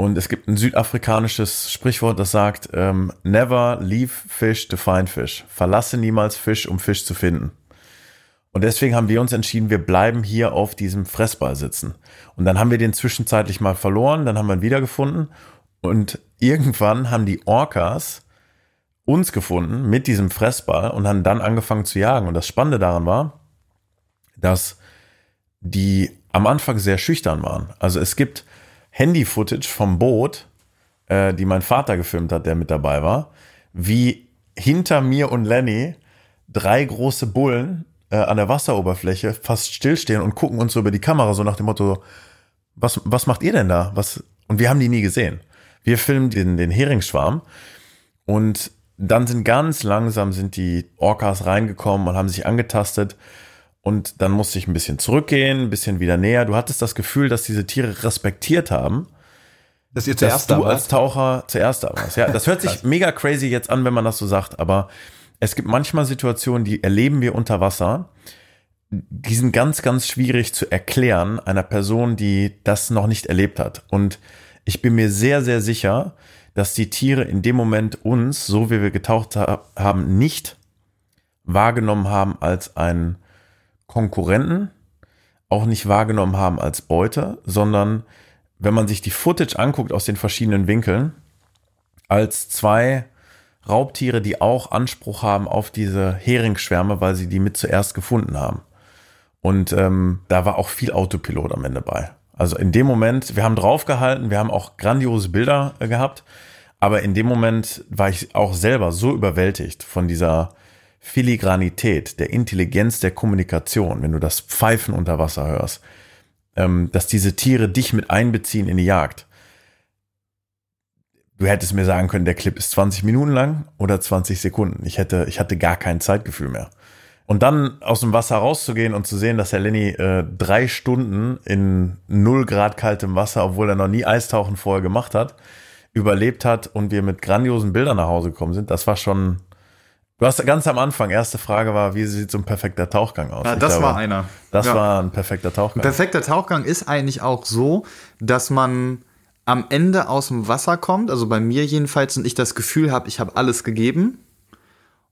Und es gibt ein südafrikanisches Sprichwort, das sagt, ähm, never leave fish to find fish. Verlasse niemals Fisch, um Fisch zu finden. Und deswegen haben wir uns entschieden, wir bleiben hier auf diesem Fressball sitzen. Und dann haben wir den zwischenzeitlich mal verloren, dann haben wir ihn wiedergefunden. Und irgendwann haben die Orcas uns gefunden mit diesem Fressball und haben dann angefangen zu jagen. Und das Spannende daran war, dass die am Anfang sehr schüchtern waren. Also es gibt Handy-Footage vom Boot, äh, die mein Vater gefilmt hat, der mit dabei war, wie hinter mir und Lenny drei große Bullen äh, an der Wasseroberfläche fast stillstehen und gucken uns so über die Kamera so nach dem Motto, was, was macht ihr denn da? Was? Und wir haben die nie gesehen. Wir filmen den, den Heringsschwarm und dann sind ganz langsam sind die Orcas reingekommen und haben sich angetastet und dann musste ich ein bisschen zurückgehen, ein bisschen wieder näher. Du hattest das Gefühl, dass diese Tiere respektiert haben. Dass ihr zuerst dass du als Taucher zuerst da warst. Ja, das hört sich mega crazy jetzt an, wenn man das so sagt, aber es gibt manchmal Situationen, die erleben wir unter Wasser. Die sind ganz, ganz schwierig zu erklären einer Person, die das noch nicht erlebt hat. Und ich bin mir sehr, sehr sicher, dass die Tiere in dem Moment uns, so wie wir getaucht haben, nicht wahrgenommen haben als ein Konkurrenten auch nicht wahrgenommen haben als Beute, sondern wenn man sich die Footage anguckt aus den verschiedenen Winkeln, als zwei Raubtiere, die auch Anspruch haben auf diese Heringsschwärme, weil sie die mit zuerst gefunden haben. Und ähm, da war auch viel Autopilot am Ende bei. Also in dem Moment, wir haben draufgehalten, wir haben auch grandiose Bilder äh, gehabt, aber in dem Moment war ich auch selber so überwältigt von dieser Filigranität, der Intelligenz der Kommunikation, wenn du das Pfeifen unter Wasser hörst, ähm, dass diese Tiere dich mit einbeziehen in die Jagd. Du hättest mir sagen können, der Clip ist 20 Minuten lang oder 20 Sekunden. Ich hätte, ich hatte gar kein Zeitgefühl mehr. Und dann aus dem Wasser rauszugehen und zu sehen, dass der Lenny äh, drei Stunden in null Grad kaltem Wasser, obwohl er noch nie Eistauchen vorher gemacht hat, überlebt hat und wir mit grandiosen Bildern nach Hause gekommen sind, das war schon. Du hast ganz am Anfang, erste Frage war, wie sieht so ein perfekter Tauchgang aus? Ja, das glaube, war einer. Das Ja. war ein perfekter Tauchgang. Perfekter Tauchgang ist eigentlich auch so, dass man am Ende aus dem Wasser kommt, also bei mir jedenfalls, und ich das Gefühl habe, ich habe alles gegeben.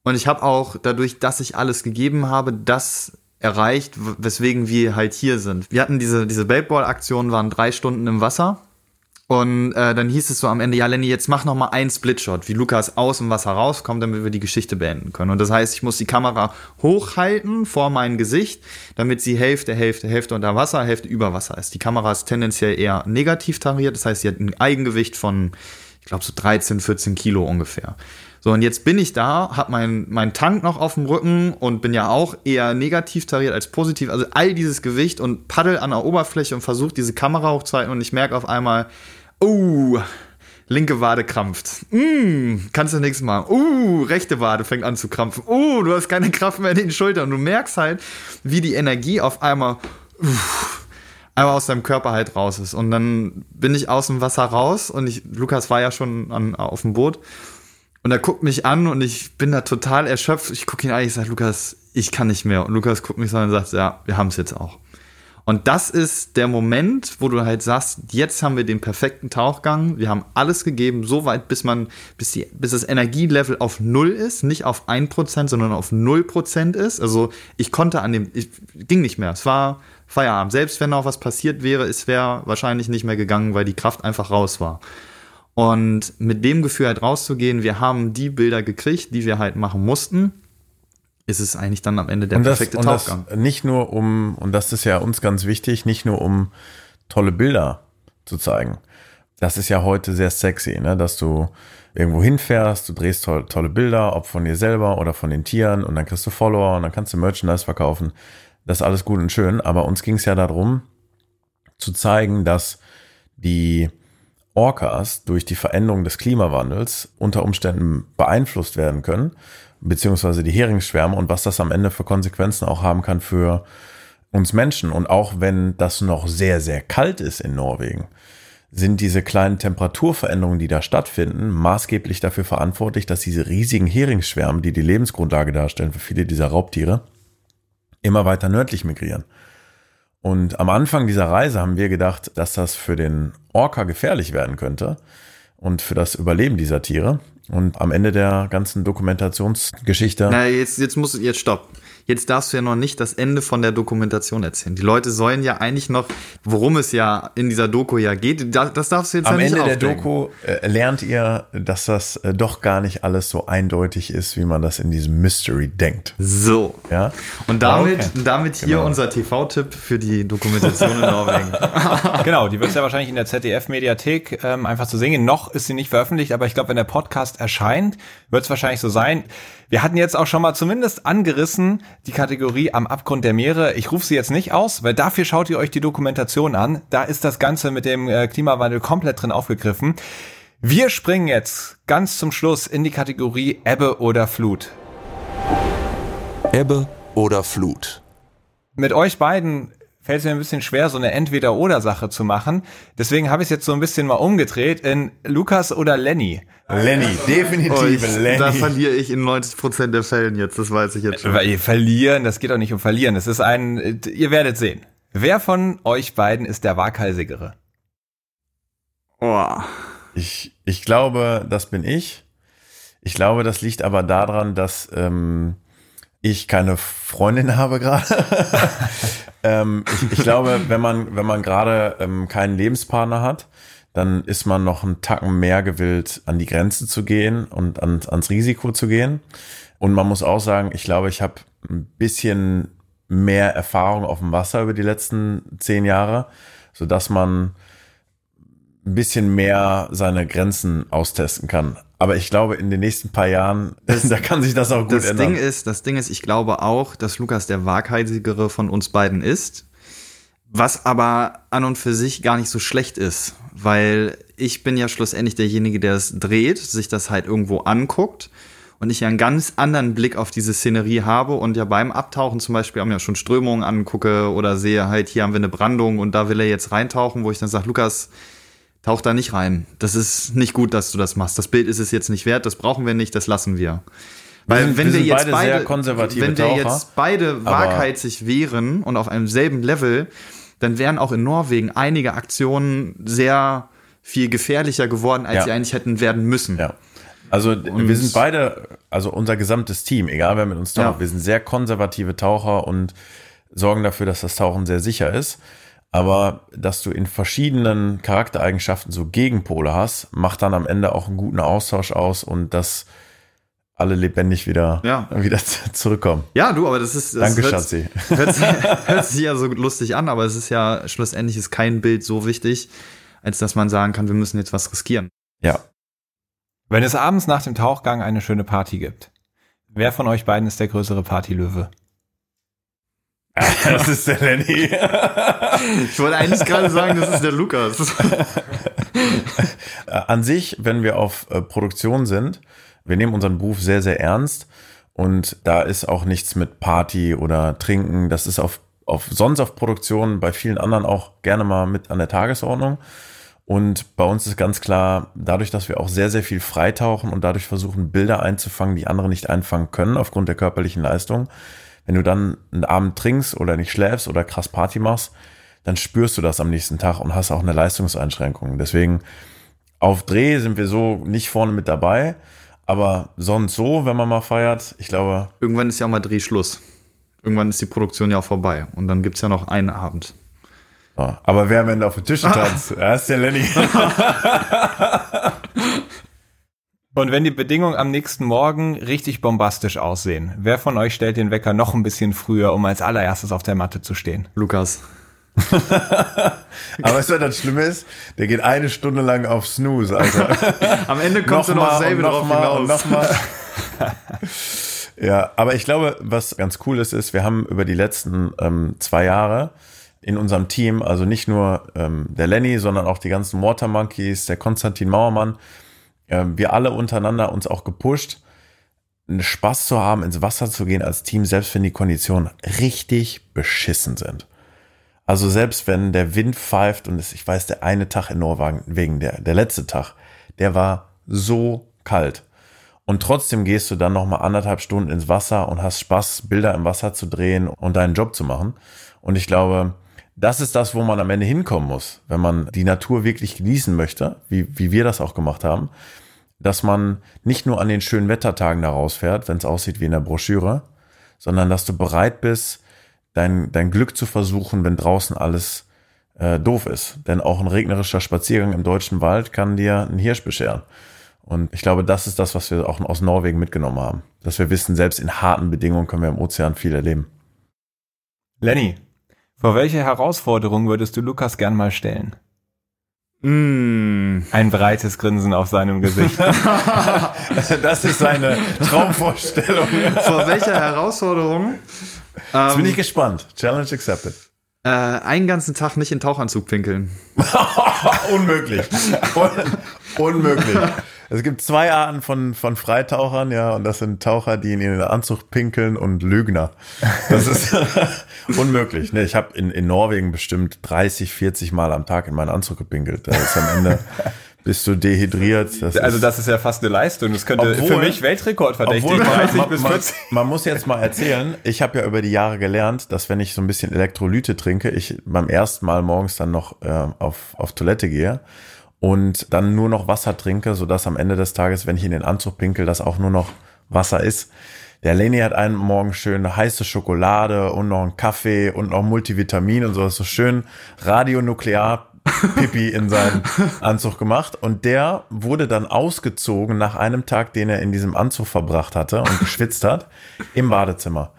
Und ich habe auch dadurch, dass ich alles gegeben habe, das erreicht, weswegen wir halt hier sind. Wir hatten diese, diese Baseball-Aktion, waren drei Stunden im Wasser. Und äh, dann hieß es so am Ende, ja Lenny, jetzt mach noch mal einen Splitshot, wie Lukas aus dem Wasser rauskommt, damit wir die Geschichte beenden können. Und das heißt, ich muss die Kamera hochhalten vor mein Gesicht, damit sie Hälfte, Hälfte, Hälfte unter Wasser, Hälfte über Wasser ist. Die Kamera ist tendenziell eher negativ tariert, das heißt, sie hat ein Eigengewicht von, ich glaube, so 13, 14 Kilo ungefähr. So, und jetzt bin ich da, hab mein, mein Tank noch auf dem Rücken und bin ja auch eher negativ tariert als positiv. Also all dieses Gewicht und paddel an der Oberfläche und versuche diese Kamera hochzuhalten und ich merke auf einmal, oh, linke Wade krampft. Mm, kannst du nichts machen. Uh, rechte Wade fängt an zu krampfen. Uh, du hast keine Kraft mehr in den Schultern. Du merkst halt, wie die Energie auf einmal uff, einmal aus deinem Körper halt raus ist. Und dann bin ich aus dem Wasser raus und ich, Lukas war ja schon an, auf dem Boot. Und er guckt mich an und ich bin da total erschöpft. Ich gucke ihn an, ich sage, Lukas, ich kann nicht mehr. Und Lukas guckt mich an und sagt, ja, wir haben es jetzt auch. Und das ist der Moment, wo du halt sagst, jetzt haben wir den perfekten Tauchgang. Wir haben alles gegeben, so weit, bis man, bis, die, bis das Energielevel auf null ist, nicht auf ein Prozent, sondern auf null Prozent ist. Also ich konnte an dem, ich ging nicht mehr. Es war Feierabend. Selbst wenn noch was passiert wäre, es wäre wahrscheinlich nicht mehr gegangen, weil die Kraft einfach raus war. Und mit dem Gefühl halt rauszugehen, wir haben die Bilder gekriegt, die wir halt machen mussten, ist es eigentlich dann am Ende der und das, perfekte und das Tauchgang. nicht nur um, und das ist ja uns ganz wichtig, nicht nur um tolle Bilder zu zeigen. Das ist ja heute sehr sexy, ne? dass du irgendwo hinfährst, du drehst tolle, tolle Bilder, ob von dir selber oder von den Tieren und dann kriegst du Follower und dann kannst du Merchandise verkaufen. Das ist alles gut und schön, aber uns ging es ja darum, zu zeigen, dass die Orcas durch die Veränderung des Klimawandels unter Umständen beeinflusst werden können, beziehungsweise die Heringsschwärme und was das am Ende für Konsequenzen auch haben kann für uns Menschen. Und auch wenn das noch sehr, sehr kalt ist in Norwegen, sind diese kleinen Temperaturveränderungen, die da stattfinden, maßgeblich dafür verantwortlich, dass diese riesigen Heringsschwärme, die die Lebensgrundlage darstellen für viele dieser Raubtiere, immer weiter nördlich migrieren. Und am Anfang dieser Reise haben wir gedacht, dass das für den Orca gefährlich werden könnte und für das Überleben dieser Tiere. Und am Ende der ganzen Dokumentationsgeschichte. Na, jetzt, jetzt muss, jetzt stopp. Jetzt darfst du ja noch nicht das Ende von der Dokumentation erzählen. Die Leute sollen ja eigentlich noch, worum es ja in dieser Doku ja geht, das, das darfst du jetzt Am ja nicht Ende der aufdecken. Doku äh, lernt ihr, dass das äh, doch gar nicht alles so eindeutig ist, wie man das in diesem Mystery denkt. So. Ja. Und damit, Okay. damit hier Genau. unser TV-Tipp für die Dokumentation in Norwegen. Genau, die wird ja wahrscheinlich in der ZDF-Mediathek ähm, einfach zu sehen. Noch ist sie nicht veröffentlicht, aber ich glaube, wenn der Podcast erscheint, wird es wahrscheinlich so sein. Wir hatten jetzt auch schon mal zumindest angerissen die Kategorie am Abgrund der Meere. Ich rufe sie jetzt nicht aus, weil dafür schaut ihr euch die Dokumentation an. Da ist das Ganze mit dem äh, Klimawandel komplett drin aufgegriffen. Wir springen jetzt ganz zum Schluss in die Kategorie Ebbe oder Flut. Ebbe oder Flut. mit euch beiden fällt es mir ein bisschen schwer, so eine Entweder-Oder-Sache zu machen. Deswegen habe ich es jetzt so ein bisschen mal umgedreht in Lukas oder Lenny. Lenny, definitiv Oh, ich, Lenny. da verliere ich in 90% der Fällen jetzt, das weiß ich jetzt schon. Weil ihr verlieren, das geht doch nicht um verlieren. Es ist ein, ihr werdet sehen. Wer von euch beiden ist der waghalsigere? Oh. Ich, ich glaube, das bin ich. Ich glaube, das liegt aber daran, dass ähm, ich keine Freundin habe gerade. ähm, ich, ich glaube, wenn man, wenn man gerade ähm, keinen Lebenspartner hat, dann ist man noch einen Tacken mehr gewillt, an die Grenze zu gehen und an, ans Risiko zu gehen. Und man muss auch sagen, ich glaube, ich habe ein bisschen mehr Erfahrung auf dem Wasser über die letzten zehn Jahre, sodass man ein bisschen mehr seine Grenzen austesten kann. Aber ich glaube, in den nächsten paar Jahren, da kann sich das auch gut Das ändern. Ding ist, das Ding ist, ich glaube auch, dass Lukas der waghalsigere von uns beiden ist. Was aber an und für sich gar nicht so schlecht ist, weil ich bin ja schlussendlich derjenige, der es dreht, sich das halt irgendwo anguckt und ich ja einen ganz anderen Blick auf diese Szenerie habe und ja beim Abtauchen zum Beispiel haben ja schon Strömungen angucke oder sehe halt, hier haben wir eine Brandung und da will er jetzt reintauchen, wo ich dann sage, Lukas, tauch da nicht rein. Das ist nicht gut, dass du das machst. Das Bild ist es jetzt nicht wert, das brauchen wir nicht, das lassen wir. Weil sind- wenn wir wir, jetzt beide beide, sehr konservative wenn wir Taucher, jetzt beide waghalsig wären und auf einem selben Level, dann wären auch in Norwegen einige Aktionen sehr viel gefährlicher geworden, als Ja. sie eigentlich hätten werden müssen. Ja. Also d- wir sind beide, also unser gesamtes Team, egal wer mit uns taucht, Ja. wir sind sehr konservative Taucher und sorgen dafür, dass das Tauchen sehr sicher ist. Aber dass du in verschiedenen Charaktereigenschaften so Gegenpole hast, macht dann am Ende auch einen guten Austausch aus und dass alle lebendig wieder, Ja. wieder zurückkommen. Ja, du, aber das ist. Das Danke, hört, Schatzi. Hört sich, hört sich ja so lustig an, aber es ist ja schlussendlich ist kein Bild so wichtig, als dass man sagen kann, wir müssen jetzt was riskieren. Ja. Wenn es abends nach dem Tauchgang eine schöne Party gibt, wer von euch beiden ist der größere Partylöwe? Das ist der Lenny. Ich wollte eigentlich gerade sagen, das ist der Lukas. Äh, An sich, wenn wir auf äh, Produktion sind, wir nehmen unseren Beruf sehr, sehr ernst und da ist auch nichts mit Party oder Trinken. Das ist auf, auf sonst auf Produktion bei vielen anderen auch gerne mal mit an der Tagesordnung. Und bei uns ist ganz klar, dadurch, dass wir auch sehr, sehr viel freitauchen und dadurch versuchen, Bilder einzufangen, die andere nicht einfangen können aufgrund der körperlichen Leistung. Wenn du dann einen Abend trinkst oder nicht schläfst oder krass Party machst, dann spürst du das am nächsten Tag und hast auch eine Leistungseinschränkung. Deswegen auf Dreh sind wir so nicht vorne mit dabei, aber sonst so, wenn man mal feiert, ich glaube, Irgendwann ist ja auch mal Drehschluss. Irgendwann ist die Produktion ja auch vorbei. Und dann gibt's ja noch einen Abend. ja. aber wer am Ende auf den Tischen tanzt, er ist der Lenny. Und wenn die Bedingungen am nächsten Morgen richtig bombastisch aussehen, wer von euch stellt den Wecker noch ein bisschen früher, um als allererstes auf der Matte zu stehen? Lukas. aber weißt du, was das Schlimme ist? Der geht eine Stunde lang auf Snooze, also Am Ende kommt du noch selber drauf nochmal und hinaus. nochmal. ja, aber ich glaube, was ganz cool ist, ist, wir haben über die letzten ähm, zwei Jahre in unserem Team, also nicht nur ähm, der Lenny, sondern auch die ganzen Water Monkeys, der Konstantin Mauermann, wir alle untereinander uns auch gepusht, einen Spaß zu haben, ins Wasser zu gehen als Team, selbst wenn die Konditionen richtig beschissen sind. Also selbst wenn der Wind pfeift und es, ich weiß, der eine Tag in Norwegen, wegen der, der letzte Tag, der war so kalt. Und trotzdem gehst du dann noch mal anderthalb Stunden ins Wasser und hast Spaß, Bilder im Wasser zu drehen und deinen Job zu machen. Und ich glaube, das ist das, wo man am Ende hinkommen muss, wenn man die Natur wirklich genießen möchte, wie, wie wir das auch gemacht haben, dass man nicht nur an den schönen Wettertagen da rausfährt, wenn es aussieht wie in der Broschüre, sondern dass du bereit bist, dein, dein Glück zu versuchen, wenn draußen alles äh, doof ist. Denn auch ein regnerischer Spaziergang im deutschen Wald kann dir einen Hirsch bescheren. Und ich glaube, das ist das, was wir auch aus Norwegen mitgenommen haben. Dass wir wissen, selbst in harten Bedingungen können wir im Ozean viel erleben. Lenny, vor welche Herausforderung würdest du Lukas gern mal stellen? Mm. Ein breites Grinsen auf seinem Gesicht. Das ist seine Traumvorstellung. Vor welcher Herausforderung? Jetzt bin Ähm, ich gespannt. Challenge accepted. äh, einen ganzen Tag nicht in Tauchanzug pinkeln. Unmöglich. Un unmöglich. Es gibt zwei Arten von, von Freitauchern, ja, und das sind Taucher, die in ihren Anzug pinkeln und Lügner. Das ist unmöglich. Ne, ich habe in, in Norwegen bestimmt 30, 40 Mal am Tag in meinen Anzug gepinkelt. Da ist am Ende bist du dehydriert. Das Also das ist ja fast eine Leistung. Das könnte Obwohl- für mich Weltrekord verdächtig. obwohl man, 30 man, bis man, 40. man muss jetzt mal erzählen, ich habe ja über die Jahre gelernt, dass wenn ich so ein bisschen Elektrolyte trinke, ich beim ersten Mal morgens dann noch äh, auf, auf Toilette gehe und dann nur noch Wasser trinke, sodass am Ende des Tages, wenn ich in den Anzug pinkel, das auch nur noch Wasser ist. Der Lenny hat einen Morgen schön heiße Schokolade und noch einen Kaffee und noch Multivitamin und so, das ist so schön radionuklear Pipi in seinen Anzug gemacht und der wurde dann ausgezogen nach einem Tag, den er in diesem Anzug verbracht hatte und geschwitzt hat, im Badezimmer.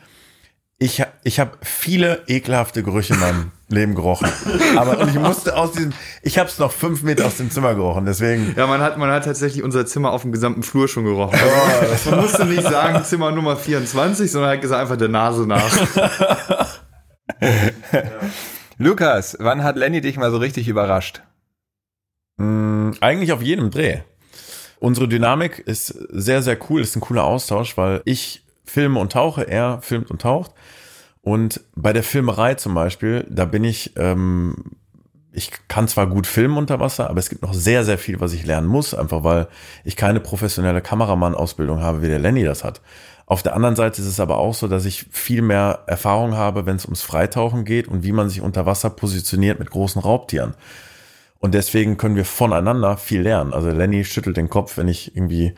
Ich, ich habe viele ekelhafte Gerüche in meinem Leben gerochen. Aber ich musste aus diesem, ich habe es noch fünf Meter aus dem Zimmer gerochen, deswegen. Ja, man hat, man hat tatsächlich unser Zimmer auf dem gesamten Flur schon gerochen. man musste nicht sagen Zimmer Nummer 24, sondern hat gesagt einfach der Nase nach. Lukas, wann hat Lenny dich mal so richtig überrascht? Mh, eigentlich auf jedem Dreh. Unsere Dynamik ist sehr, sehr cool, ist ein cooler Austausch, weil ich filme und tauche, er filmt und taucht. Und bei der Filmerei zum Beispiel, da bin ich, ähm, ich kann zwar gut filmen unter Wasser, aber es gibt noch sehr, sehr viel, was ich lernen muss, einfach weil ich keine professionelle Kameramann-Ausbildung habe, wie der Lenny das hat. Auf der anderen Seite ist es aber auch so, dass ich viel mehr Erfahrung habe, wenn es ums Freitauchen geht und wie man sich unter Wasser positioniert mit großen Raubtieren. Und deswegen können wir voneinander viel lernen. Also Lenny schüttelt den Kopf, wenn ich irgendwie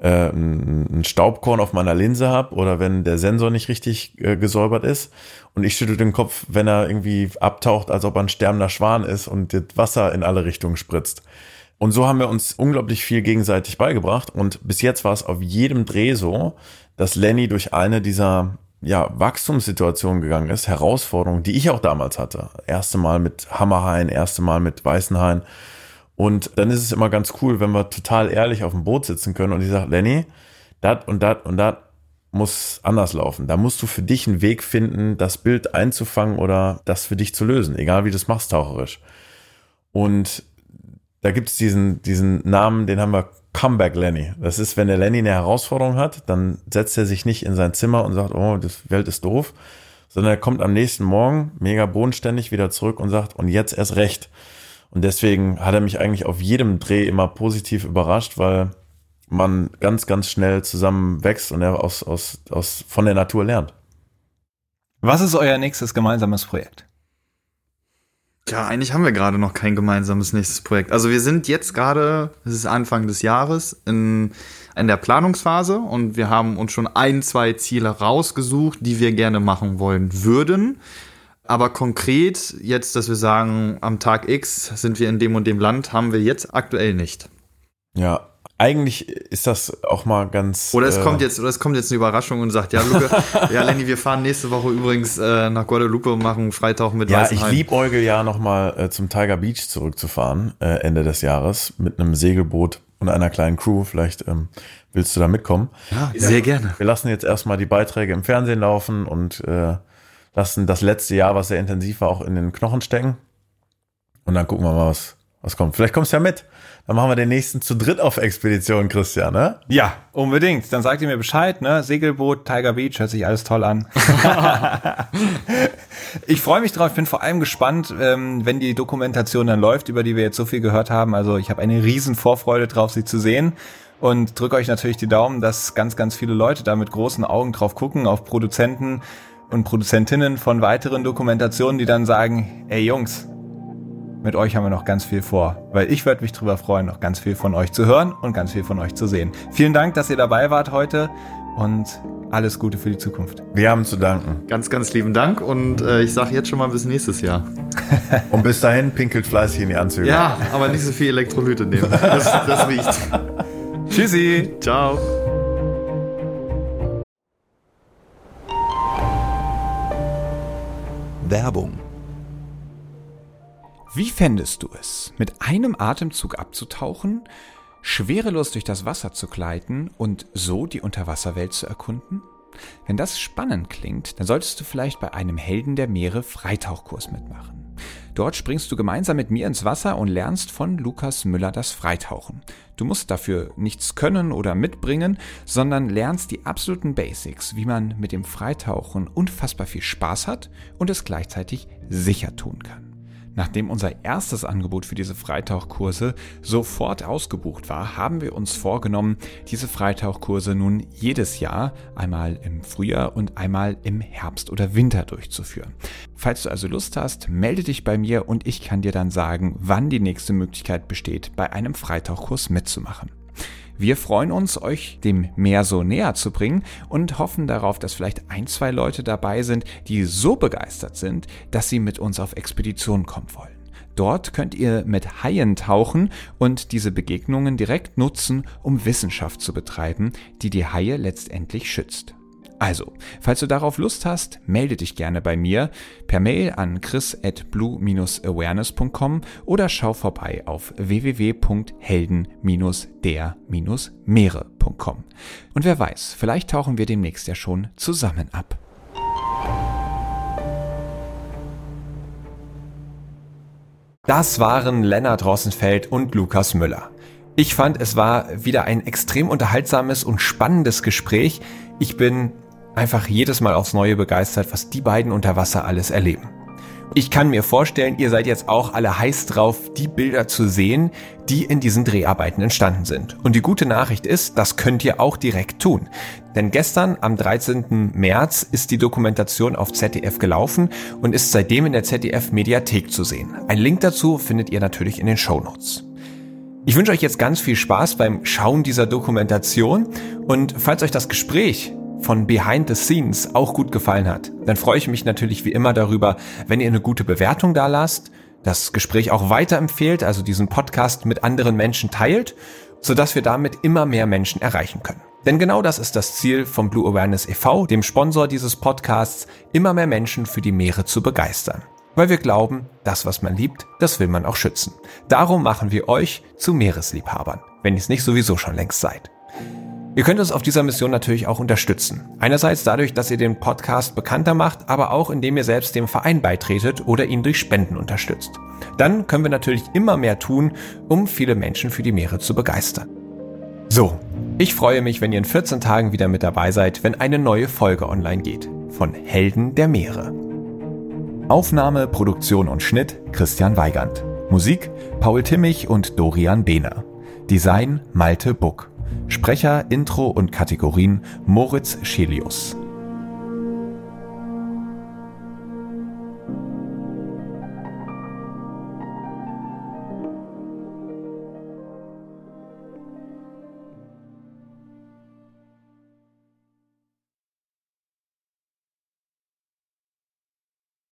äh, ein Staubkorn auf meiner Linse habe oder wenn der Sensor nicht richtig äh, gesäubert ist. Und ich schüttel den Kopf, wenn er irgendwie abtaucht, als ob er ein sterbender Schwan ist und das Wasser in alle Richtungen spritzt. Und so haben wir uns unglaublich viel gegenseitig beigebracht. Und bis jetzt war es auf jedem Dreh so, dass Lenny durch eine dieser ja, Wachstumssituation gegangen ist, Herausforderungen, die ich auch damals hatte. Erste Mal mit Hammerhain, erste Mal mit Weißenhain. Und dann ist es immer ganz cool, wenn wir total ehrlich auf dem Boot sitzen können und ich sage, Lenny, dat und dat und dat muss anders laufen. Da musst du für dich einen Weg finden, das Bild einzufangen oder das für dich zu lösen, egal wie du es machst taucherisch. Und da gibt es diesen, diesen Namen, den haben wir Comeback Lenny. Das ist, wenn der Lenny eine Herausforderung hat, dann setzt er sich nicht in sein Zimmer und sagt, oh, das Welt ist doof, sondern er kommt am nächsten Morgen mega bodenständig wieder zurück und sagt, und jetzt erst recht. Und deswegen hat er mich eigentlich auf jedem Dreh immer positiv überrascht, weil man ganz, ganz schnell zusammen wächst und er aus, aus, aus, von der Natur lernt. Was ist euer nächstes gemeinsames Projekt? Ja, eigentlich haben wir gerade noch kein gemeinsames nächstes Projekt. Also wir sind jetzt gerade, es ist Anfang des Jahres, in, in der Planungsphase und wir haben uns schon ein, zwei Ziele rausgesucht, die wir gerne machen wollen würden. Aber konkret jetzt, dass wir sagen, am Tag X sind wir in dem und dem Land, haben wir jetzt aktuell nicht. Ja, eigentlich ist das auch mal ganz. Oder es äh, kommt jetzt, oder es kommt jetzt eine Überraschung und sagt, ja, Luke, ja, Lenny, wir fahren nächste Woche übrigens äh, nach Guadalupe und machen Freitauchen mit Ja, ich liebäugel ja nochmal äh, zum Tiger Beach zurückzufahren, äh, Ende des Jahres, mit einem Segelboot und einer kleinen Crew. Vielleicht ähm, willst du da mitkommen. Ja, sehr ja, gerne. Wir lassen jetzt erstmal die Beiträge im Fernsehen laufen und äh, lassen das letzte Jahr, was sehr intensiv war, auch in den Knochen stecken. Und dann gucken wir mal, was, was kommt. Vielleicht kommst du ja mit. Dann machen wir den nächsten zu dritt auf Expedition, Christian, ne? Ja, unbedingt. Dann sagt ihr mir Bescheid, ne? Segelboot, Tiger Beach, hört sich alles toll an. ich freue mich drauf, bin vor allem gespannt, ähm, wenn die Dokumentation dann läuft, über die wir jetzt so viel gehört haben. Also ich habe eine riesen Vorfreude drauf, sie zu sehen. Und drücke euch natürlich die Daumen, dass ganz, ganz viele Leute da mit großen Augen drauf gucken, auf Produzenten und Produzentinnen von weiteren Dokumentationen, die dann sagen, ey Jungs, mit euch haben wir noch ganz viel vor, weil ich würde mich darüber freuen, noch ganz viel von euch zu hören und ganz viel von euch zu sehen. Vielen Dank, dass ihr dabei wart heute und alles Gute für die Zukunft. Wir haben zu danken. Ganz, ganz lieben Dank und äh, ich sage jetzt schon mal bis nächstes Jahr. und bis dahin pinkelt fleißig in die Anzüge. Ja, aber nicht so viel Elektrolyte nehmen. Das, das riecht. Tschüssi. Ciao. Werbung wie fändest du es, mit einem Atemzug abzutauchen, schwerelos durch das Wasser zu gleiten und so die Unterwasserwelt zu erkunden? Wenn das spannend klingt, dann solltest du vielleicht bei einem Helden der Meere Freitauchkurs mitmachen. Dort springst du gemeinsam mit mir ins Wasser und lernst von Lukas Müller das Freitauchen. Du musst dafür nichts können oder mitbringen, sondern lernst die absoluten Basics, wie man mit dem Freitauchen unfassbar viel Spaß hat und es gleichzeitig sicher tun kann. Nachdem unser erstes Angebot für diese Freitauchkurse sofort ausgebucht war, haben wir uns vorgenommen, diese Freitauchkurse nun jedes Jahr einmal im Frühjahr und einmal im Herbst oder Winter durchzuführen. Falls du also Lust hast, melde dich bei mir und ich kann dir dann sagen, wann die nächste Möglichkeit besteht, bei einem Freitauchkurs mitzumachen. Wir freuen uns, euch dem Meer so näher zu bringen und hoffen darauf, dass vielleicht ein, zwei Leute dabei sind, die so begeistert sind, dass sie mit uns auf Expedition kommen wollen. Dort könnt ihr mit Haien tauchen und diese Begegnungen direkt nutzen, um Wissenschaft zu betreiben, die die Haie letztendlich schützt. Also, falls du darauf Lust hast, melde dich gerne bei mir per Mail an chris at blue-awareness.com oder schau vorbei auf www.helden-der-meere.com. Und wer weiß, vielleicht tauchen wir demnächst ja schon zusammen ab. Das waren Lennart Rossenfeld und Lukas Müller. Ich fand, es war wieder ein extrem unterhaltsames und spannendes Gespräch. Ich bin einfach jedes Mal aufs Neue begeistert, was die beiden unter Wasser alles erleben. Ich kann mir vorstellen, ihr seid jetzt auch alle heiß drauf, die Bilder zu sehen, die in diesen Dreharbeiten entstanden sind. Und die gute Nachricht ist, das könnt ihr auch direkt tun. Denn gestern, am 13. März, ist die Dokumentation auf ZDF gelaufen und ist seitdem in der ZDF Mediathek zu sehen. Ein Link dazu findet ihr natürlich in den Show Notes. Ich wünsche euch jetzt ganz viel Spaß beim Schauen dieser Dokumentation und falls euch das Gespräch von Behind the Scenes auch gut gefallen hat, dann freue ich mich natürlich wie immer darüber, wenn ihr eine gute Bewertung da lasst, das Gespräch auch weiterempfehlt, also diesen Podcast mit anderen Menschen teilt, sodass wir damit immer mehr Menschen erreichen können. Denn genau das ist das Ziel vom Blue Awareness e.V., dem Sponsor dieses Podcasts, immer mehr Menschen für die Meere zu begeistern. Weil wir glauben, das, was man liebt, das will man auch schützen. Darum machen wir euch zu Meeresliebhabern, wenn ihr es nicht sowieso schon längst seid. Ihr könnt uns auf dieser Mission natürlich auch unterstützen. Einerseits dadurch, dass ihr den Podcast bekannter macht, aber auch indem ihr selbst dem Verein beitretet oder ihn durch Spenden unterstützt. Dann können wir natürlich immer mehr tun, um viele Menschen für die Meere zu begeistern. So, ich freue mich, wenn ihr in 14 Tagen wieder mit dabei seid, wenn eine neue Folge online geht von Helden der Meere. Aufnahme, Produktion und Schnitt Christian Weigand. Musik Paul Timmich und Dorian Behner. Design Malte Buck. Sprecher, Intro und Kategorien Moritz Schelius.